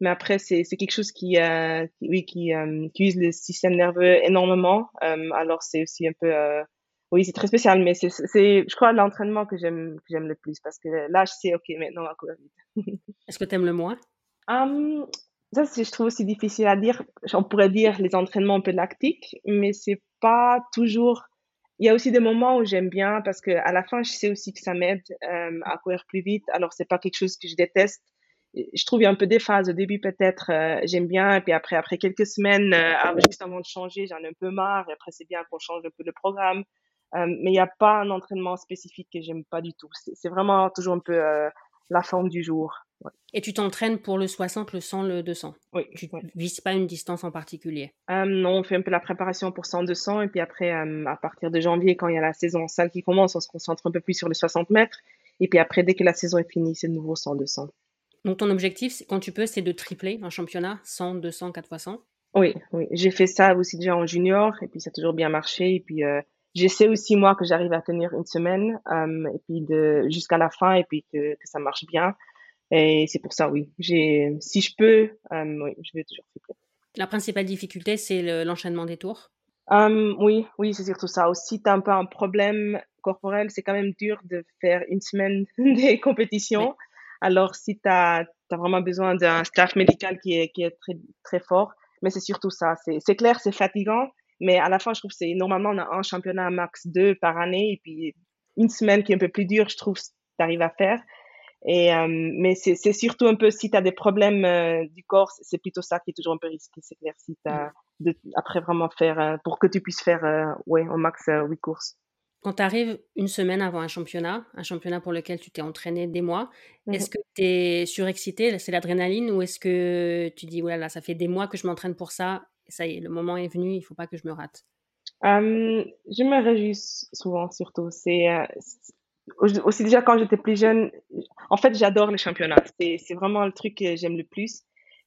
Mais après, c'est quelque chose qui, euh, qui oui, qui, euh, qui, use le système nerveux énormément. Euh, alors, c'est aussi un peu, oui, c'est très spécial, mais c'est, je crois, l'entraînement que j'aime, que j'aime le plus parce que là, je sais, ok, maintenant, on va courir vite. <laughs> Est-ce que tu aimes le moins? Um, ça, je trouve aussi difficile à dire. On pourrait dire les entraînements un peu lactiques, mais c'est pas toujours. Il y a aussi des moments où j'aime bien parce que à la fin, je sais aussi que ça m'aide euh, à courir plus vite. Alors, c'est pas quelque chose que je déteste je trouve il y a un peu des phases. Au début, peut-être, euh, j'aime bien. Et puis après, après quelques semaines, euh, juste avant de changer, j'en ai un peu marre. Et après, c'est bien qu'on change un peu le programme. Euh, mais il n'y a pas un entraînement spécifique que j'aime pas du tout. C'est vraiment toujours un peu la forme du jour. Et tu t'entraînes pour le 60, le 100, le 200 Oui. Tu ne vises pas une distance en particulier? Non, on fait un peu la préparation pour 100, 200. Et puis après, à partir de janvier, quand il y a la saison salle qui commence, on se concentre un peu plus sur les 60 mètres. Et puis après, dès que la saison est finie, c'est de nouveau 100, 200. Donc ton objectif, quand tu peux, c'est de tripler un championnat 100, 200, 4 x 100 Oui, oui. J'ai fait ça aussi déjà en junior et puis ça a toujours bien marché. Et puis euh, j'essaie aussi moi que j'arrive à tenir une semaine et puis de jusqu'à la fin et puis que, que ça marche bien. Et c'est pour ça, oui. J'ai, si je peux, euh, oui, je vais toujours tripler. La principale difficulté, c'est l'enchaînement des tours? Oui, oui, c'est surtout ça. Aussi, tu as un peu un problème corporel. C'est quand même dur de faire une semaine <laughs> des compétitions. Alors, si tu as, vraiment besoin d'un staff médical qui est, qui est très, très fort, mais c'est surtout ça. C'est clair, c'est fatigant, mais à la fin, je trouve que c'est normalement, on a un championnat max deux par année, et puis une semaine qui est un peu plus dure, je trouve, tu arrives à faire. Et, euh, mais c'est surtout un peu si tu as des problèmes euh, du corps, c'est plutôt ça qui est toujours un peu risqué, c'est clair. Si as de, après vraiment faire, euh, pour que tu puisses faire ouais, au max huit courses. Quand tu arrives une semaine avant un championnat, un championnat pour lequel tu t'es entraîné des mois, mmh est-ce que tu es surexcité, c'est l'adrénaline, ou est-ce que tu dis, voilà, ça fait des mois que je m'entraîne pour ça, ça y est, le moment est venu, il faut pas que je me rate? Je me réjouis souvent, surtout. C'est aussi déjà quand j'étais plus jeune, en fait, j'adore les championnats. C'est vraiment le truc que j'aime le plus.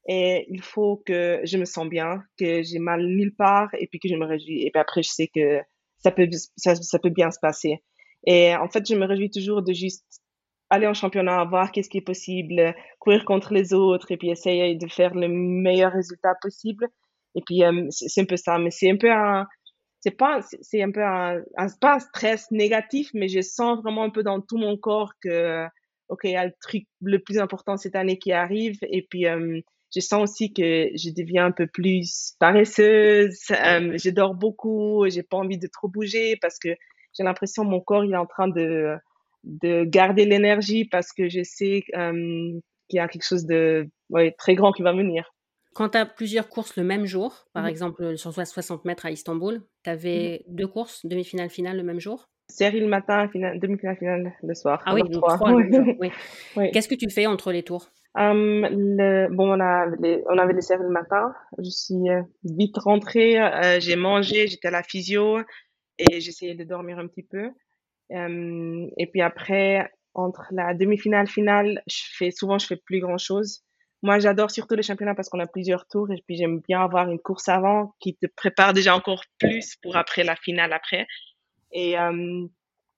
Et il faut que je me sens bien, que j'ai mal nulle part, et puis que je me réjouis. Et puis après, je sais que ça peut, ça, ça, peut bien se passer. Et en fait, je me réjouis toujours de juste aller en championnat, voir qu'est-ce qui est possible, courir contre les autres et puis essayer de faire le meilleur résultat possible. Et puis, euh, c'est un peu ça. Mais c'est un peu un, c'est pas, c'est un peu un, un, pas un stress négatif, mais je sens vraiment un peu dans tout mon corps que, OK, il y a le truc le plus important cette année qui arrive. Et puis, euh, je sens aussi que je deviens un peu plus paresseuse. Euh, je dors beaucoup, j'ai pas envie de trop bouger parce que j'ai l'impression mon corps il est en train de de garder l'énergie parce que je sais euh, qu'il y a quelque chose de ouais, très grand qui va venir. Quand tu as plusieurs courses le même jour, par mmh exemple sur 60 mètres à Istanbul, tu avais mmh deux courses, demi-finale, finale le même jour? Série le matin, demi-finale, finale le soir. Ah oui, donc trois. oui. <laughs> oui. Qu'est-ce que tu fais entre les tours? Um, le, bon, on, a les, on avait les séries le matin. Je suis euh, vite rentrée. Euh, j'ai mangé, j'étais à la physio et j'essayais de dormir un petit peu. et puis après, entre la demi-finale finale, je fais souvent je fais plus grand chose. Moi, j'adore surtout les championnats parce qu'on a plusieurs tours et puis j'aime bien avoir une course avant qui te prépare déjà encore plus pour après la finale après. Et euh,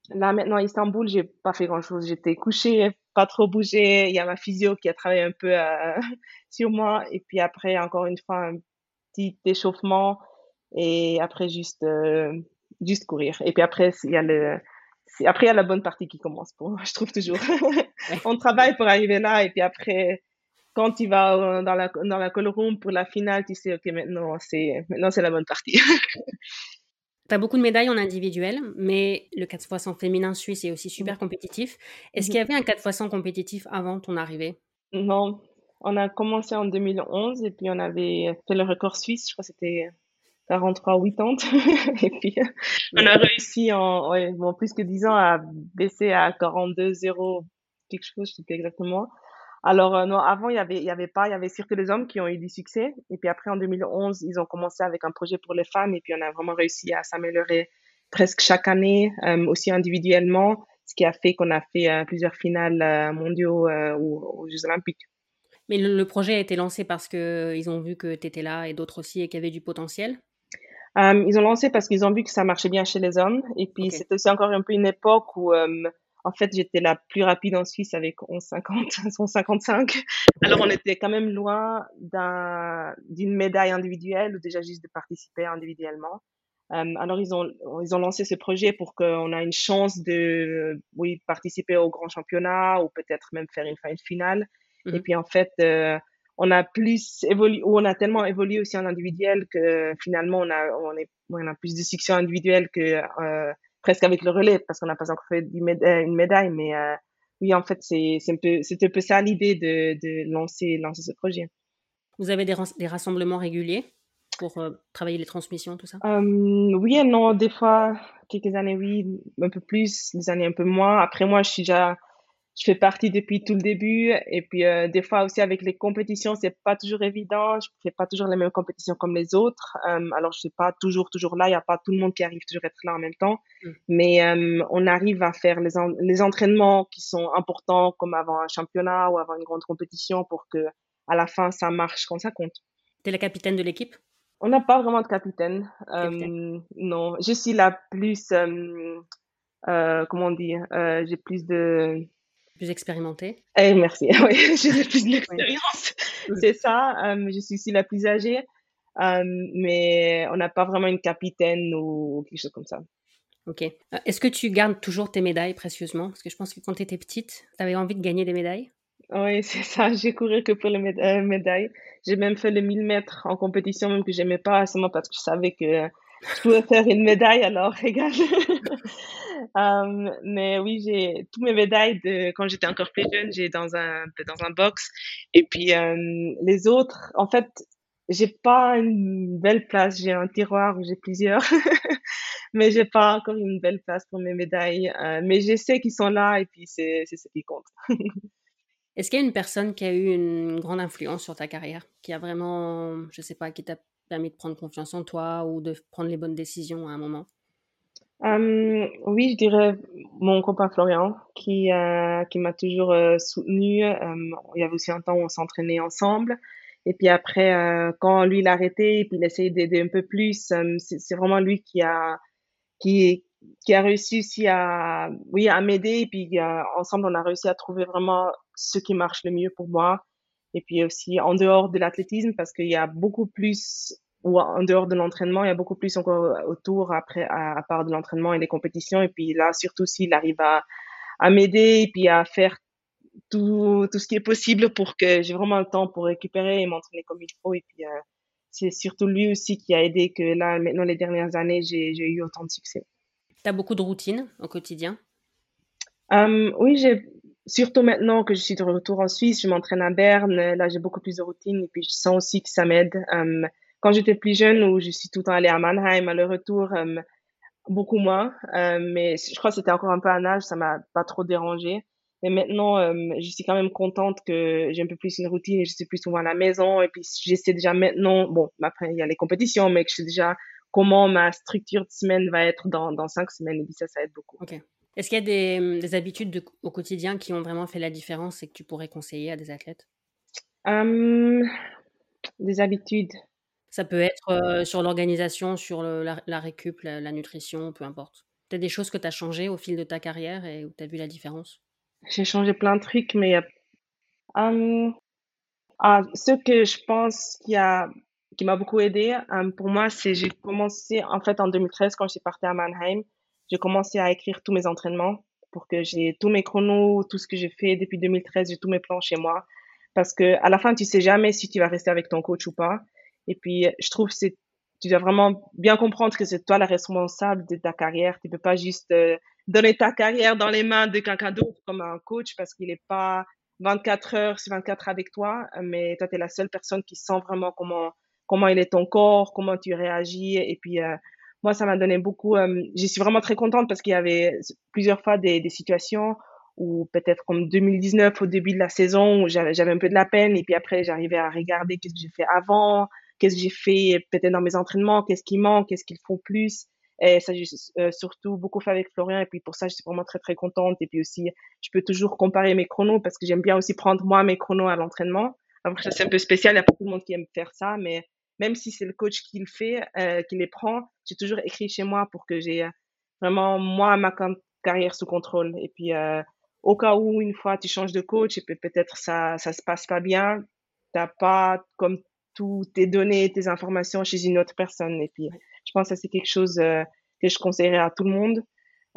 là maintenant à Istanbul, j'ai pas fait grand chose. J'étais couchée, pas trop bougé. Il y a ma physio qui a travaillé un peu euh, <laughs> sur moi et puis après encore une fois un petit échauffement et après juste euh, juste courir. Et puis après il y a le après il y a la bonne partie qui commence pour moi, <laughs> je trouve toujours. <laughs> On travaille pour arriver là et puis après quand tu vas euh, dans la, dans la call room pour la finale, tu sais, OK, maintenant, c'est, maintenant, c'est la bonne partie. <laughs> tu as beaucoup de médailles en individuel, mais le 4x100 féminin suisse est aussi super compétitif. Est-ce qu'il y avait un 4x100 compétitif avant ton arrivée? Non. On a commencé en 2011 et puis on avait fait le record suisse, je crois que c'était 43-80. <laughs> et puis on a réussi en bon, plus que 10 ans à baisser à 42-0, quelque chose, je sais plus exactement. Alors euh, non, avant il y avait il y avait pas, il y avait surtout les hommes qui ont eu du succès et puis après en 2011, ils ont commencé avec un projet pour les femmes et puis on a vraiment réussi à s'améliorer presque chaque année euh, aussi individuellement, ce qui a fait qu'on a fait euh, plusieurs finales mondiaux aux, Jeux olympiques. Mais le, projet a été lancé parce que ils ont vu que tu étais là et d'autres aussi et qu'il y avait du potentiel? ils ont lancé parce qu'ils ont vu que ça marchait bien chez les hommes et puis c'était aussi encore un peu une époque où en fait, j'étais la plus rapide en Suisse avec 11,50, 11,55. <laughs> Alors, on était quand même loin d'un, d'une médaille individuelle ou déjà juste de participer individuellement. Euh, alors, ils ont, ils ont lancé ce projet pour qu'on ait une chance de, oui, participer au grand championnat ou peut-être même faire une, finale. Et mmh puis, en fait, euh, on a plus évolué, ou on a tellement évolué aussi en individuel que finalement, on a, on est, on a plus de succès individuel que, euh, presque avec le relais parce qu'on n'a pas encore fait une médaille, mais euh, oui, en fait, c'est un peu, un peu ça l'idée de, de, lancer, lancer ce projet. Vous avez des, des rassemblements réguliers pour euh, travailler les transmissions, tout ça? Euh, Oui et non. Des fois, quelques années, oui, un peu plus, des années un peu moins. Après, moi, je suis déjà je fais partie depuis tout le début. Et puis euh, des fois aussi avec les compétitions c'est pas toujours évident. Je fais pas toujours les mêmes compétitions comme les autres. Euh, alors je suis pas toujours toujours là. Il y a pas tout le monde qui arrive toujours à être là en même temps. Mm. mais euh, on arrive à faire les, les entraînements qui sont importants comme avant un championnat ou avant une grande compétition pour que à la fin ça marche quand ça compte. Tu es la capitaine de l'équipe? On n'a pas vraiment de capitaine, non. Je suis la plus comment on dit j'ai plus de plus expérimentée eh, Merci, <laughs> oui, j'ai plus d'expérience. C'est ça, euh, je suis aussi la plus âgée, euh, mais on n'a pas vraiment une capitaine ou quelque chose comme ça. Ok. Euh, est-ce que tu gardes toujours tes médailles précieusement? Parce que je pense que quand tu étais petite, tu avais envie de gagner des médailles? Oui, <laughs> c'est ça. J'ai couru que pour les médailles. J'ai même fait les 1000 mètres en compétition, même que j'aimais pas, seulement parce que je savais que je pouvais faire une médaille, alors <laughs> regarde. Euh, mais oui, j'ai tous mes médailles de quand j'étais encore plus jeune, j'ai dans un dans un box. Et puis euh, les autres, en fait, j'ai pas une belle place. J'ai un tiroir où j'ai plusieurs, <laughs> mais j'ai pas encore une belle place pour mes médailles. Euh, mais je sais qu'ils sont là et puis c'est c'est ce qui compte. <laughs> Est-ce qu'il y a une personne qui a eu une grande influence sur ta carrière, qui a vraiment, je sais pas, qui t'a permis de prendre confiance en toi ou de prendre les bonnes décisions à un moment? Oui, je dirais mon copain Florian qui, euh, qui m'a toujours soutenu. Euh, il y avait aussi un temps où on s'entraînait ensemble. Et puis après, quand lui l'a arrêté et puis il essayé d'aider un peu plus, c'est vraiment lui qui a, qui, qui a réussi aussi à, oui, à m'aider. Et puis ensemble, on a réussi à trouver vraiment ce qui marche le mieux pour moi. Et puis aussi en dehors de l'athlétisme, parce qu'il y a beaucoup plus ou en dehors de l'entraînement, il y a beaucoup plus encore autour après, à, part de l'entraînement et des compétitions. Et puis là, surtout s'il arrive à, à m'aider et puis à faire tout, tout ce qui est possible pour que j'ai vraiment le temps pour récupérer et m'entraîner comme il faut. Et puis, euh, c'est surtout lui aussi qui a aidé que là, maintenant, les dernières années, j'ai eu autant de succès. Tu as beaucoup de routines au quotidien? Um, Oui, j'ai surtout maintenant que je suis de retour en Suisse, je m'entraîne à Berne. Là, j'ai beaucoup plus de routines et puis je sens aussi que ça m'aide. Um, quand j'étais plus jeune, où je suis tout le temps allée à Mannheim, à le retour, euh, beaucoup moins. Euh, mais je crois que c'était encore un peu un âge, ça m'a pas trop dérangé. Mais maintenant, je suis quand même contente que j'ai un peu plus une routine et je suis plus souvent à la maison. Et puis, j'essaie déjà maintenant, bon, après, il y a les compétitions, mais que je sais déjà comment ma structure de semaine va être dans, dans cinq semaines. Et puis, ça, ça aide beaucoup. Ok. Est-ce qu'il y a des, des habitudes au quotidien qui ont vraiment fait la différence et que tu pourrais conseiller à des athlètes? Des habitudes. Ça peut être sur l'organisation, sur la, récup, la, nutrition, peu importe. Peut-être des choses que tu as changées au fil de ta carrière et où tu as vu la différence? J'ai changé plein de trucs, mais ah, ce que je pense qui a qui m'a beaucoup aidé pour moi, c'est j'ai commencé en fait en 2013 quand je suis partie à Mannheim, j'ai commencé à écrire tous mes entraînements pour que j'ai tous mes chronos, tout ce que j'ai fait depuis 2013, j'ai tous mes plans chez moi parce que à la fin tu sais jamais si tu vas rester avec ton coach ou pas. Et puis, je trouve que tu dois vraiment bien comprendre que c'est toi la responsable de ta carrière. Tu peux pas juste euh, donner ta carrière dans les mains de quelqu'un d'autre comme un coach parce qu'il n'est pas 24 heures sur 24 avec toi, mais toi, tu es la seule personne qui sent vraiment comment, comment il est ton corps, comment tu réagis. Et puis, euh, moi, ça m'a donné beaucoup. Euh, je suis vraiment très contente parce qu'il y avait plusieurs fois des, des situations où peut-être comme 2019 au début de la saison où j'avais un peu de la peine et puis après j'arrivais à regarder qu'est-ce que j'ai fait avant, qu'est-ce que j'ai fait peut-être dans mes entraînements, qu'est-ce qui manque, qu'est-ce qu'il faut plus. Et ça, j'ai euh, surtout beaucoup fait avec Florian. Et puis pour ça, je suis vraiment très, très contente. Et puis aussi, je peux toujours comparer mes chronos parce que j'aime bien aussi prendre moi mes chronos à l'entraînement. Après, c'est un peu spécial. Il y a pas beaucoup de monde qui aime faire ça. Mais même si c'est le coach qui le fait, euh, qui les prend, j'ai toujours écrit chez moi pour que j'ai vraiment, moi, ma carrière sous contrôle. Et puis, euh, au cas où, une fois, tu changes de coach et peut-être ça, ça se passe pas bien, t'as pas comme tous tes données, tes informations chez une autre personne. Et puis, je pense que c'est quelque chose euh, que je conseillerais à tout le monde.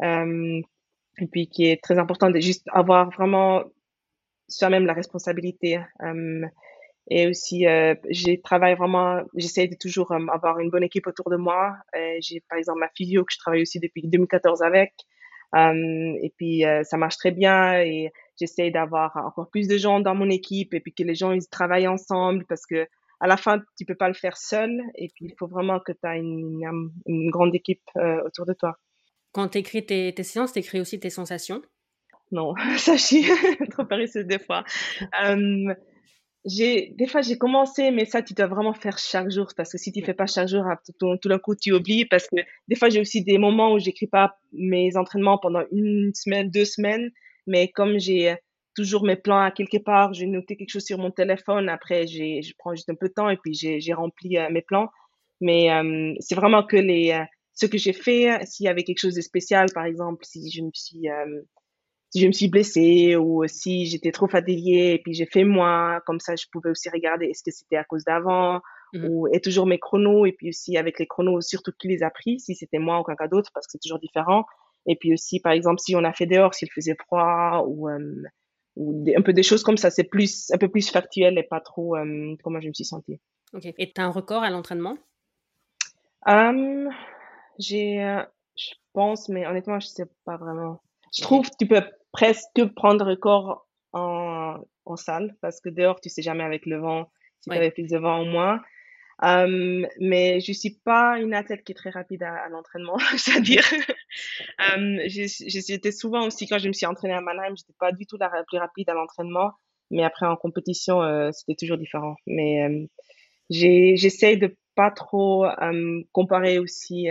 Euh, et puis, qui est très important de juste avoir vraiment soi-même la responsabilité. Euh, et aussi, euh, j'ai travaillé vraiment, j'essaie de toujours euh, avoir une bonne équipe autour de moi. j'ai par exemple ma physio que je travaille aussi depuis 2014 avec. et puis, ça marche très bien et j'essaie d'avoir encore plus de gens dans mon équipe et puis que les gens ils travaillent ensemble parce que à la fin, tu peux pas le faire seul. Et puis, il faut vraiment que tu aies une, une, grande équipe euh, autour de toi. Quand tu écris tes, tes séances, tu écris aussi tes sensations? Non, <laughs> ça, suis <laughs> trop paresseuse des fois. J'ai, des fois, j'ai commencé, mais ça, tu dois vraiment faire chaque jour. Parce que si tu fais pas chaque jour, tout, tout d'un coup, tu oublies. Parce que des fois, j'ai aussi des moments où j'écris pas mes entraînements pendant une semaine, deux semaines. Mais comme j'ai toujours mes plans à quelque part. J'ai noté quelque chose sur mon téléphone. Après, j'ai, je prends juste un peu de temps et puis j'ai, j'ai rempli euh, mes plans. Mais euh, c'est vraiment que les, euh, ce que j'ai fait, s'il y avait quelque chose de spécial, par exemple, si je me suis, si je me suis blessée ou si j'étais trop fatiguée et puis j'ai fait moins, comme ça, je pouvais aussi regarder est-ce que c'était à cause d'avant mmh ou et toujours mes chronos et puis aussi avec les chronos, surtout qui les a pris, si c'était moi ou quelqu'un d'autre parce que c'est toujours différent. Et puis aussi, par exemple, si on a fait dehors, s'il faisait froid ou ou un peu des choses comme ça. C'est plus, un peu plus factuel et pas trop euh, comment je me suis sentie. Ok. Et tu as un record à l'entraînement? Um, J'ai, euh, je pense, mais honnêtement, je sais pas vraiment. Je trouve que tu peux presque prendre record en, en salle parce que dehors, tu sais jamais avec le vent si tu avais plus de vent ou moins. Euh, mais je suis pas une athlète qui est très rapide à, l'entraînement, <laughs> c'est-à-dire, euh, j'étais souvent aussi quand je me suis entraînée à Mannheim, j'étais pas du tout la plus rapide à l'entraînement, mais après en compétition, euh, c'était toujours différent. Mais euh, j'essaie de pas trop comparer aussi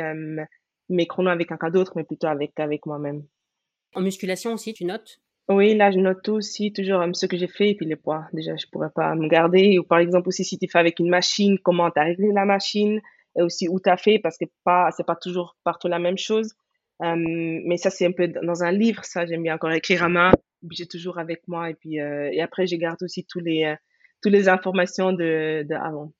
mes chronos avec un cas d'autre, mais plutôt avec avec moi-même. En musculation aussi, tu notes? Oui, là, je note aussi toujours euh, ce que j'ai fait et puis les poids. Déjà, je pourrais pas me garder. Ou par exemple aussi, si tu fais avec une machine, comment tu as réglé la machine? Et aussi où tu as fait? Parce que pas, c'est pas toujours partout la même chose. Euh, mais ça, c'est un peu dans un livre. Ça, j'aime bien encore écrire à main. J'ai toujours avec moi et puis euh, et après, je garde aussi tous les toutes les informations de, de avant.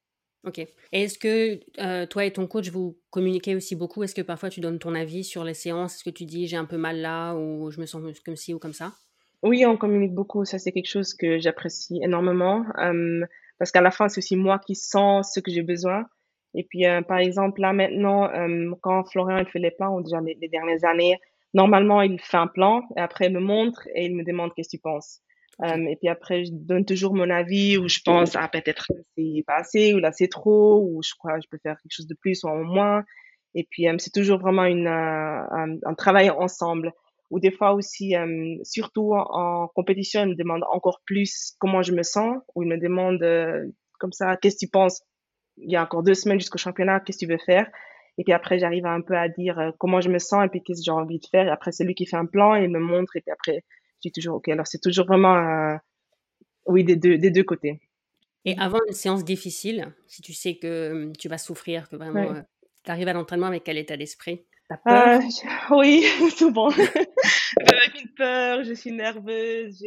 Ok. Est-ce que euh, toi et ton coach, vous communiquez aussi beaucoup? Est-ce que parfois tu donnes ton avis sur les séances? Est-ce que tu dis j'ai un peu mal là ou je me sens comme ci ou comme ça? Oui, on communique beaucoup. Ça, c'est quelque chose que j'apprécie énormément parce qu'à la fin, c'est aussi moi qui sens ce que j'ai besoin. Et puis, euh, par exemple, là maintenant, quand Florian il fait les plans, ou déjà les, dernières années, normalement, il fait un plan et après, il me montre et il me demande qu'est-ce que tu penses. Et puis après, je donne toujours mon avis où je pense, ah, peut-être c'est pas assez ou là, c'est trop ou je crois que je peux faire quelque chose de plus ou en moins. Et puis, c'est toujours vraiment une, un, un travail ensemble ou des fois aussi, euh, surtout en, compétition, ils me demandent encore plus comment je me sens, ou ils me demandent euh, comme ça, qu'est-ce que tu penses? Il y a encore deux semaines jusqu'au championnat, qu'est-ce que tu veux faire? Et puis après, j'arrive un peu à dire euh, comment je me sens et puis qu'est-ce que j'ai envie de faire. Et après, c'est lui qui fait un plan et me montre. Et puis après, dis toujours OK. Alors, c'est toujours vraiment, euh, oui, des deux, des deux côtés. Et avant une séance difficile, si tu sais que hum, tu vas souffrir, que vraiment euh, tu arrives à l'entraînement avec quel état d'esprit? T'as peur? <laughs> Oui, <laughs> souvent. <laughs> avec une peur, je suis nerveuse,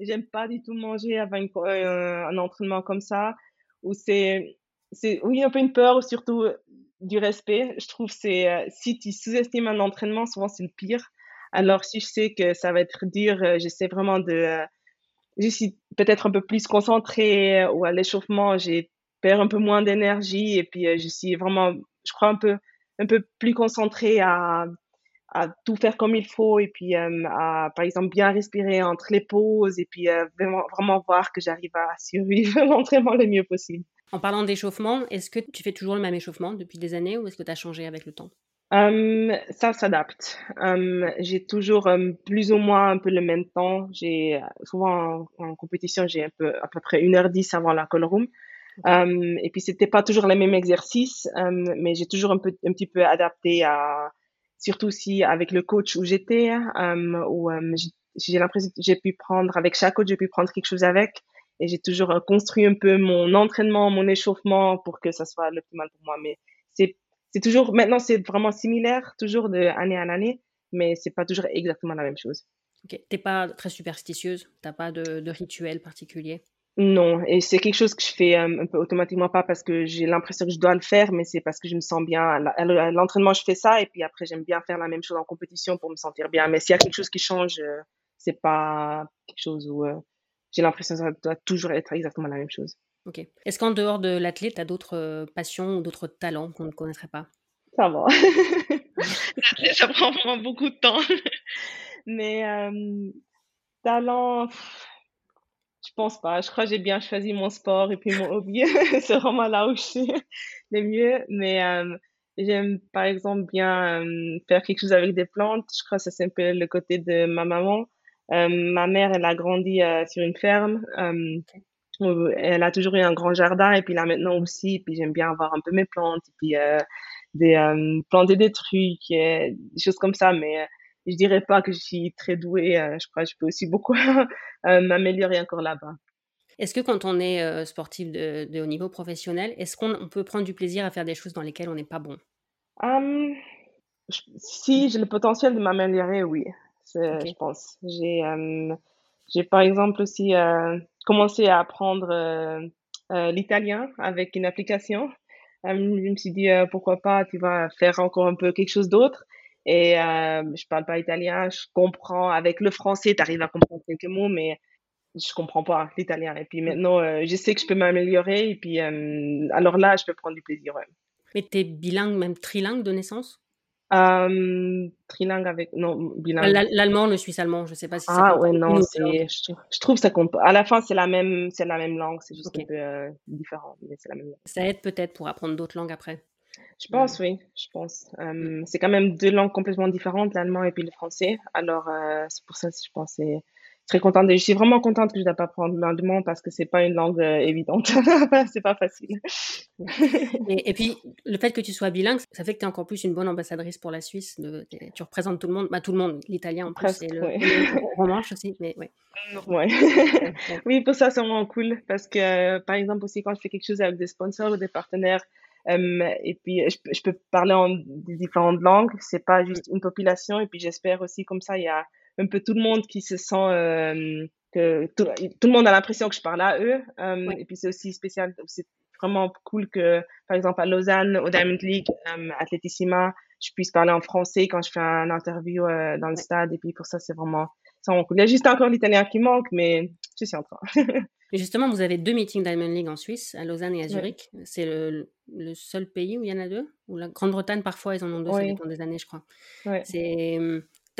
j'aime pas du tout manger avant un entraînement comme ça. Ou c'est, c'est, oui, un peu une peur, surtout du respect. Je trouve c'est euh, si tu sous-estimes un entraînement, souvent c'est le pire. Alors si je sais que ça va être dur, euh, j'essaie vraiment de euh, je suis peut-être un peu plus concentrée ou à l'échauffement, j'ai perds un peu moins d'énergie et puis je suis vraiment je crois un peu un peu plus concentrée à à tout faire comme il faut et puis à par exemple bien respirer entre les pauses et puis vraiment vraiment voir que j'arrive à survivre <laughs> l'entraînement le mieux possible. En parlant d'échauffement, est-ce que tu fais toujours le même échauffement depuis des années ou est-ce que tu as changé avec le temps? Um, Ça s'adapte. Um, j'ai toujours um, plus ou moins un peu le même temps. J'ai souvent en, compétition, j'ai un peu à peu près 1h10 avant la call room. et puis c'était pas toujours les mêmes exercices, mais j'ai toujours un peu un petit peu adapté à surtout si avec le coach où j'étais, où j'ai l'impression que j'ai pu prendre avec chaque coach, j'ai pu prendre quelque chose avec et j'ai toujours construit un peu mon entraînement, mon échauffement pour que ça soit l'optimal pour moi. Mais c'est, c'est toujours, maintenant, c'est vraiment similaire, toujours de année en année, mais c'est pas toujours exactement la même chose. Ok. T'es pas très superstitieuse? T'as pas de, de rituel particulier? Non, et c'est quelque chose que je fais euh, un peu automatiquement, pas parce que j'ai l'impression que je dois le faire, mais c'est parce que je me sens bien. À l'entraînement, je fais ça, et puis après, j'aime bien faire la même chose en compétition pour me sentir bien. Mais s'il y a quelque chose qui change, euh, c'est pas quelque chose où j'ai l'impression que ça doit toujours être exactement la même chose. Ok. Est-ce qu'en dehors de l'athlète, tu as d'autres euh, passions ou d'autres talents qu'on ne connaîtrait pas? Ça va. <laughs> L'athlète, ça prend vraiment beaucoup de temps. Mais euh, talent, je pense pas. Je crois que j'ai bien choisi mon sport et puis mon hobby. <laughs> c'est vraiment là où je suis le mieux. Mais euh, j'aime par exemple bien faire quelque chose avec des plantes. Je crois que c'est un peu le côté de ma maman. Ma mère, elle a grandi euh, sur une ferme. Elle a toujours eu un grand jardin et puis là maintenant aussi. Puis j'aime bien avoir un peu mes plantes et puis des planter des trucs, des choses comme ça. Mais je dirais pas que je suis très douée. je crois que je peux aussi beaucoup <laughs> m'améliorer encore là-bas. Est-ce que quand on est sportif de, haut niveau professionnel, est-ce qu'on peut prendre du plaisir à faire des choses dans lesquelles on n'est pas bon? Si j'ai le potentiel de m'améliorer, oui je pense. J'ai, euh, j'ai par exemple aussi euh, commencé à apprendre euh, l'italien avec une application. je me suis dit pourquoi pas, tu vas faire encore un peu quelque chose d'autre. Et je parle pas italien, je comprends avec le français, tu arrives à comprendre quelques mots, mais je comprends pas l'italien. Et puis maintenant, je sais que je peux m'améliorer. Et puis alors là, je peux prendre du plaisir. Ouais. Mais tu es bilingue, même trilingue de naissance? Euh, trilingue avec. Non, bilingue. L'allemand, le suisse-allemand, je sais pas si ça Ah ouais, non, c'est, je, trouve ça compte À la fin, c'est la même, c'est la même langue, c'est juste un peu euh, différent, mais c'est la même langue. Ça aide peut-être pour apprendre d'autres langues après. Je pense, oui, je pense. Euh, c'est quand même deux langues complètement différentes, l'allemand et puis le français. Alors, c'est pour ça que je pense c'est très contente et je suis vraiment contente que je dois pas apprendre l'allemand parce que c'est pas une langue euh, évidente. <laughs> c'est pas facile. <laughs> et, puis, le fait que tu sois bilingue, ça fait que tu es encore plus une bonne ambassadrice pour la Suisse. De, tu représentes tout le monde, bah, tout le monde, l'italien en plus, c'est le, romanche aussi, mais ouais. Ouais. oui, pour ça, c'est vraiment cool parce que, par exemple, aussi quand je fais quelque chose avec des sponsors ou des partenaires, euh, et puis je, je, peux parler en des différentes langues, c'est pas juste une population, et puis j'espère aussi comme ça, il y a un peu tout le monde qui se sent euh, que tout, le monde a l'impression que je parle à eux. Euh, et puis c'est aussi spécial, c'est vraiment cool que, par exemple, à Lausanne, au Diamond League, euh, je puisse parler en français quand je fais un interview dans le stade. Et puis pour ça, c'est vraiment, cool. Il y a juste encore l'italien qui manque, mais je suis en train. <laughs> Et justement, vous avez deux meetings Diamond League en Suisse, à Lausanne et à Zurich. C'est le, le, seul pays où il y en a deux? Ou la Grande-Bretagne, parfois, ils en ont deux, ça dépend des années, je crois. C'est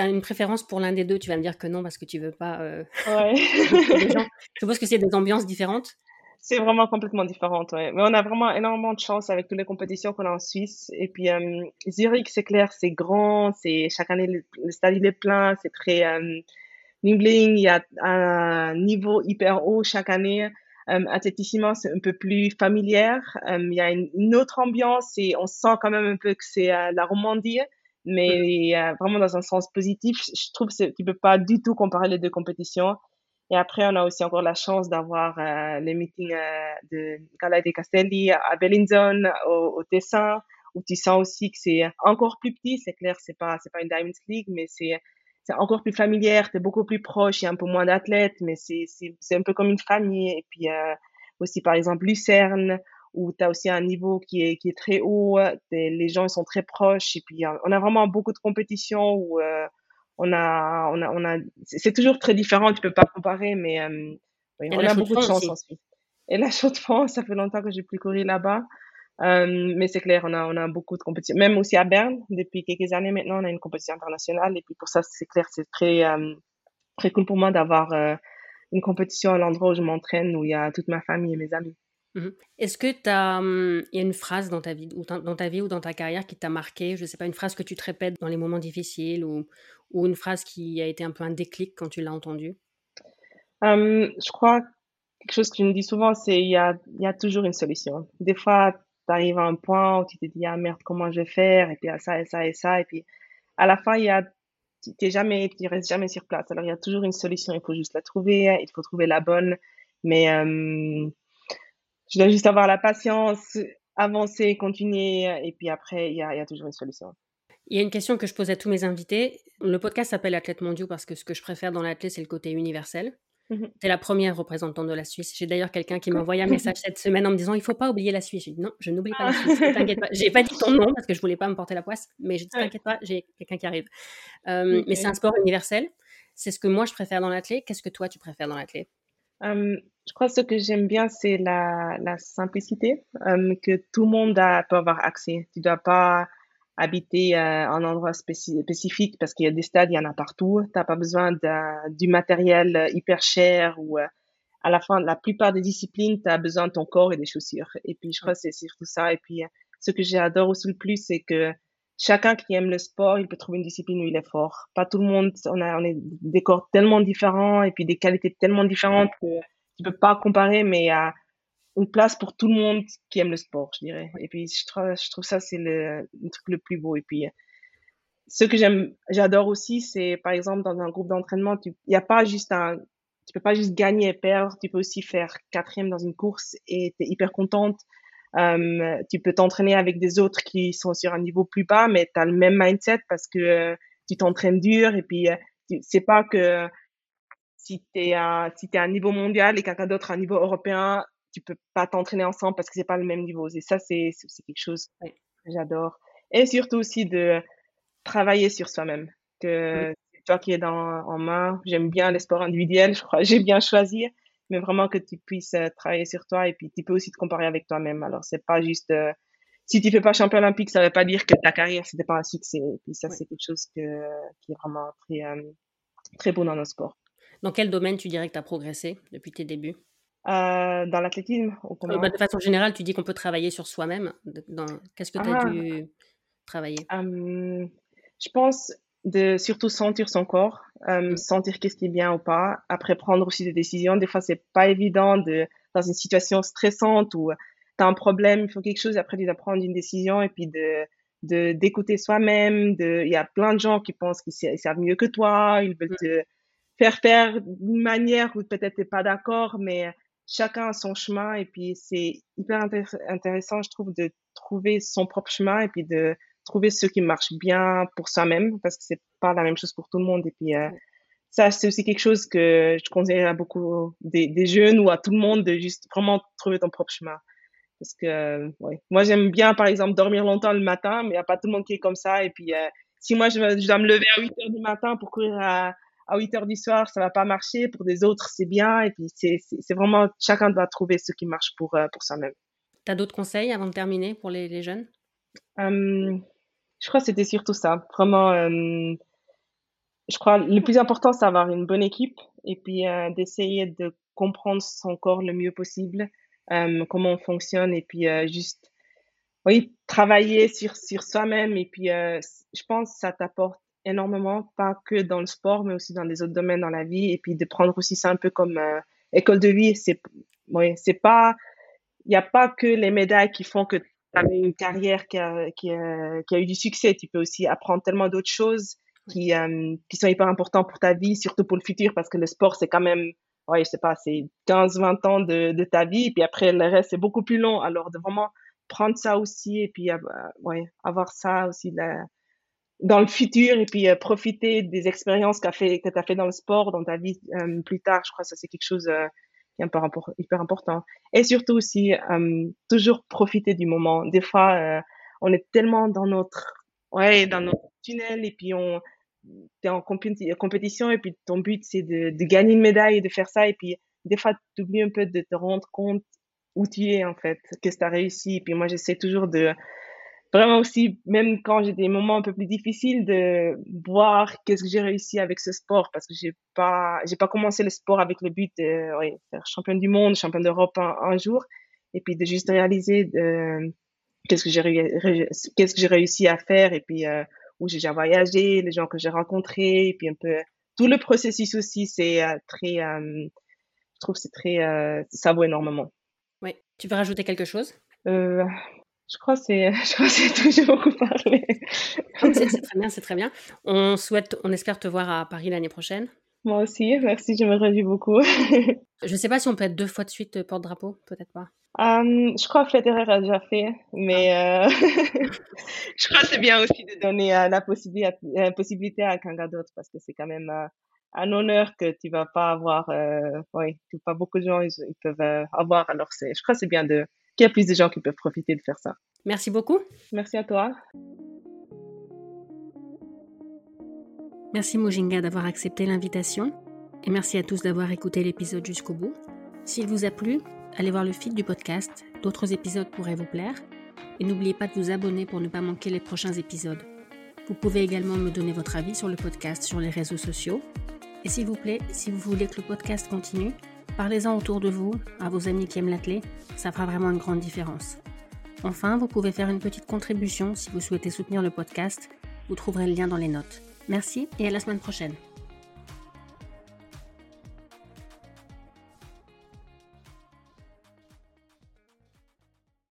tu as une préférence pour l'un des deux, tu vas me dire que non parce que tu veux pas. Euh... <laughs> Ouais. Je suppose que c'est des ambiances différentes. C'est vraiment complètement différent, ouais. Mais on a vraiment énormément de chance avec toutes les compétitions qu'on a en Suisse. Et puis euh, Zurich, c'est clair, c'est grand, c'est chaque année le, stade il est plein, c'est très euh, Il y a un niveau hyper haut chaque année. Euh, Athlétissimo, c'est un peu plus familière. Il y a une, autre ambiance et on sent quand même un peu que c'est la Romandie, mais vraiment dans un sens positif. Je trouve que tu peux pas du tout comparer les deux compétitions. Et après, on a aussi encore la chance d'avoir euh, les meetings euh, de Gala de Castelli à Bellinzone, au, au, Tessin, où tu sens aussi que c'est encore plus petit. C'est clair, c'est pas, c'est pas une Diamonds League, mais c'est, c'est encore plus familière, tu es beaucoup plus proche, il y a un peu moins d'athlètes, mais c'est, c'est, c'est un peu comme une famille. Et puis, euh, aussi, par exemple, Lucerne, où tu as aussi un niveau qui est, qui est très haut, les gens sont très proches, et puis on a vraiment beaucoup de compétitions où euh, on a, on a, on a, c'est toujours très différent, tu peux pas comparer, mais euh, on a beaucoup de chance ensuite. Et la chaux de France, ça fait longtemps que j'ai plus couru là-bas. Euh, mais c'est clair, on a, on a beaucoup de compétitions. Même aussi à Berne, depuis quelques années maintenant, on a une compétition internationale. Et puis pour ça, c'est clair, c'est très, euh, très cool pour moi d'avoir euh, une compétition à l'endroit où je m'entraîne, où il y a toute ma famille et mes amis. Mmh. Est-ce que tu as, hum, il y a une phrase dans ta vie ou dans ta vie ou dans ta carrière qui t'a marqué, je sais pas, une phrase que tu te répètes dans les moments difficiles ou, ou une phrase qui a été un peu un déclic quand tu l'as entendue? Je crois quelque chose que je me dis souvent, c'est il y a, y a toujours une solution. Des fois, tu arrives à un point où tu te dis ah merde comment je vais faire? Et puis à ça et ça et ça. Et puis à la fin il y a tu jamais tu restes jamais sur place. Alors il y a toujours une solution. Il faut juste la trouver. Il faut trouver la bonne. Mais je dois juste avoir la patience, avancer, continuer, et puis après, il y a, toujours une solution. Il y a une question que je pose à tous mes invités. Le podcast s'appelle Athlète mondiaux parce que ce que je préfère dans l'athlète, c'est le côté universel. Mhm. Tu es la première représentante de la Suisse. J'ai d'ailleurs quelqu'un qui m'a <laughs> envoyé un message cette semaine en me disant il faut pas oublier la Suisse. J'ai dit non, je n'oublie pas la Suisse. T'inquiète pas. J'ai pas dit ton nom parce que je voulais pas me porter la poisse, mais je dis t'inquiète pas, j'ai quelqu'un qui arrive. Euh, mais c'est un sport universel. C'est ce que moi je préfère dans l'athlète. Qu'est-ce que toi tu préfères dans l'athlète? Euh, je crois que ce que j'aime bien, c'est la, la simplicité, euh, que tout le monde a, peut avoir accès. Tu dois pas habiter euh, un endroit spécifique parce qu'il y a des stades, il y en a partout. Tu n'as pas besoin du matériel hyper cher ou euh, à la fin, la plupart des disciplines, tu as besoin de ton corps et des chaussures. Et puis, je crois que c'est surtout ça. Et puis, ce que j'adore aussi le plus, c'est que chacun qui aime le sport, il peut trouver une discipline où il est fort. Pas tout le monde, on a, des corps tellement différents et puis des qualités tellement différentes que tu peux pas comparer, mais il y a une place pour tout le monde qui aime le sport, je dirais. Et puis, je trouve, ça, c'est le, truc le plus beau. Et puis, ce que j'aime, j'adore aussi, c'est, par exemple, dans un groupe d'entraînement, il n'y a pas juste un, tu peux pas juste gagner et perdre, tu peux aussi faire quatrième dans une course et tu es hyper contente. Euh, tu peux t'entraîner avec des autres qui sont sur un niveau plus bas, mais tu as le même mindset parce que euh, tu t'entraînes dur et puis euh, c'est pas que si tu es à si tu un niveau mondial et quelqu'un d'autre à un niveau européen, tu peux pas t'entraîner ensemble parce que c'est pas le même niveau. Et ça c'est c'est quelque chose que j'adore. Et surtout aussi de travailler sur soi-même. Que toi qui es dans en main, j'aime bien les sports individuels, je crois <laughs> j'ai bien choisi mais vraiment que tu puisses euh, travailler sur toi et puis tu peux aussi te comparer avec toi-même. Alors, c'est pas juste, euh, si tu fais pas champion olympique, ça veut pas dire que ta carrière, c'était pas un succès. Et puis ça, c'est quelque chose que, qui est vraiment très, euh, très beau dans nos sports. Dans quel domaine tu dirais que tu as progressé depuis tes débuts? Dans l'athlétisme bah, De façon générale, tu dis qu'on peut travailler sur soi-même. Qu'est-ce que tu as ah. dû travailler? Je pense de surtout sentir son corps, euh, sentir qu'est-ce qui est bien ou pas. Après, prendre aussi des décisions. Des fois, c'est pas évident de, dans une situation stressante où tu as un problème, il faut quelque chose, après, de prendre une décision et puis de de d'écouter soi-même. De, il y a plein de gens qui pensent qu'ils savent mieux que toi, ils veulent mm. te faire faire d'une manière où peut-être t'es pas d'accord, mais chacun a son chemin et puis c'est hyper intéressant, je trouve, de trouver son propre chemin et puis de trouver ce qui marche bien pour soi-même parce que c'est pas la même chose pour tout le monde. Et puis, euh, ça, c'est aussi quelque chose que je conseille à beaucoup des, des, jeunes ou à tout le monde de juste vraiment trouver ton propre chemin. Parce que, ouais. Moi, j'aime bien, par exemple, dormir longtemps le matin, mais il n'y a pas tout le monde qui est comme ça. Et puis, euh, si moi, je, je, dois me lever à 8 heures du matin pour courir à, à 8 heures du soir, ça va pas marcher. Pour des autres, c'est bien. Et puis, c'est vraiment, chacun doit trouver ce qui marche pour, euh, pour soi-même. Tu as d'autres conseils avant de terminer pour les, les jeunes? Hum, je crois que c'était surtout ça. Vraiment, euh, je crois le plus important, c'est d'avoir une bonne équipe et puis euh, d'essayer de comprendre son corps le mieux possible, euh, comment on fonctionne et puis juste, oui, travailler sur, sur soi-même et puis je pense que ça t'apporte énormément, pas que dans le sport, mais aussi dans les autres domaines dans la vie et puis de prendre aussi ça un peu comme école de vie. C'est ouais, c'est pas, il n'y a pas que les médailles qui font que une carrière qui a, qui, a, qui a eu du succès. Tu peux aussi apprendre tellement d'autres choses qui, euh, qui sont hyper importantes pour ta vie, surtout pour le futur, parce que le sport, c'est quand même, ouais, je sais pas, c'est 15, 20 ans de, de ta vie, et puis après, le reste, c'est beaucoup plus long. Alors, de vraiment prendre ça aussi, et puis, euh, ouais, avoir ça aussi là, dans le futur, et puis euh, profiter des expériences qu'a fait, que tu as fait dans le sport, dans ta vie plus tard. Je crois que ça, c'est quelque chose hyper, important. Et surtout aussi, toujours profiter du moment. Des fois, on est tellement dans notre, ouais, dans notre tunnel, et puis on, t'es en compétition et puis ton but c'est de, gagner une médaille et de faire ça et puis des fois tu oublies un peu de te rendre compte où tu es en fait, que tu as réussi et puis moi j'essaie toujours de vraiment aussi même quand j'ai des moments un peu plus difficiles de voir qu'est-ce que j'ai réussi avec ce sport parce que j'ai pas j'ai pas commencé le sport avec le but de ouais, faire championne du monde, championne d'Europe un, un, jour et puis de juste réaliser de, qu'est-ce que j'ai qu'est-ce que j'ai réussi à faire et puis euh, où j'ai déjà voyagé, les gens que j'ai rencontrés, et puis un peu tout le processus aussi, c'est euh, très, euh, je trouve c'est très, euh, ça vaut énormément. Oui, tu veux rajouter quelque chose? Euh, Je crois c'est, <laughs> je crois c'est toujours beaucoup parlé. c'est très bien, c'est très bien. On souhaite, on espère te voir à Paris l'année prochaine. Moi aussi, merci, je me réjouis beaucoup. <laughs> je ne sais pas si on peut être deux fois de suite porte-drapeau, peut-être pas. Um, je crois que Federer a déjà fait, mais euh, <laughs> je crois que c'est bien aussi de donner euh, la possibilité, euh, possibilité à quelqu'un d'autre parce que c'est quand même euh, un honneur que tu vas pas avoir. oui, pas beaucoup de gens ils, ils peuvent avoir. Alors c'est, je crois que c'est bien de qu'il y ait plus de gens qui peuvent profiter de faire ça. Merci beaucoup. Merci à toi. Merci Mojinga d'avoir accepté l'invitation et merci à tous d'avoir écouté l'épisode jusqu'au bout. S'il vous a plu, allez voir le feed du podcast, d'autres épisodes pourraient vous plaire, et n'oubliez pas de vous abonner pour ne pas manquer les prochains épisodes. Vous pouvez également me donner votre avis sur le podcast sur les réseaux sociaux. Et s'il vous plaît, si vous voulez que le podcast continue, parlez-en autour de vous, à vos amis qui aiment l'athlète, ça fera vraiment une grande différence. Enfin, vous pouvez faire une petite contribution si vous souhaitez soutenir le podcast, vous trouverez le lien dans les notes. Merci et à la semaine prochaine.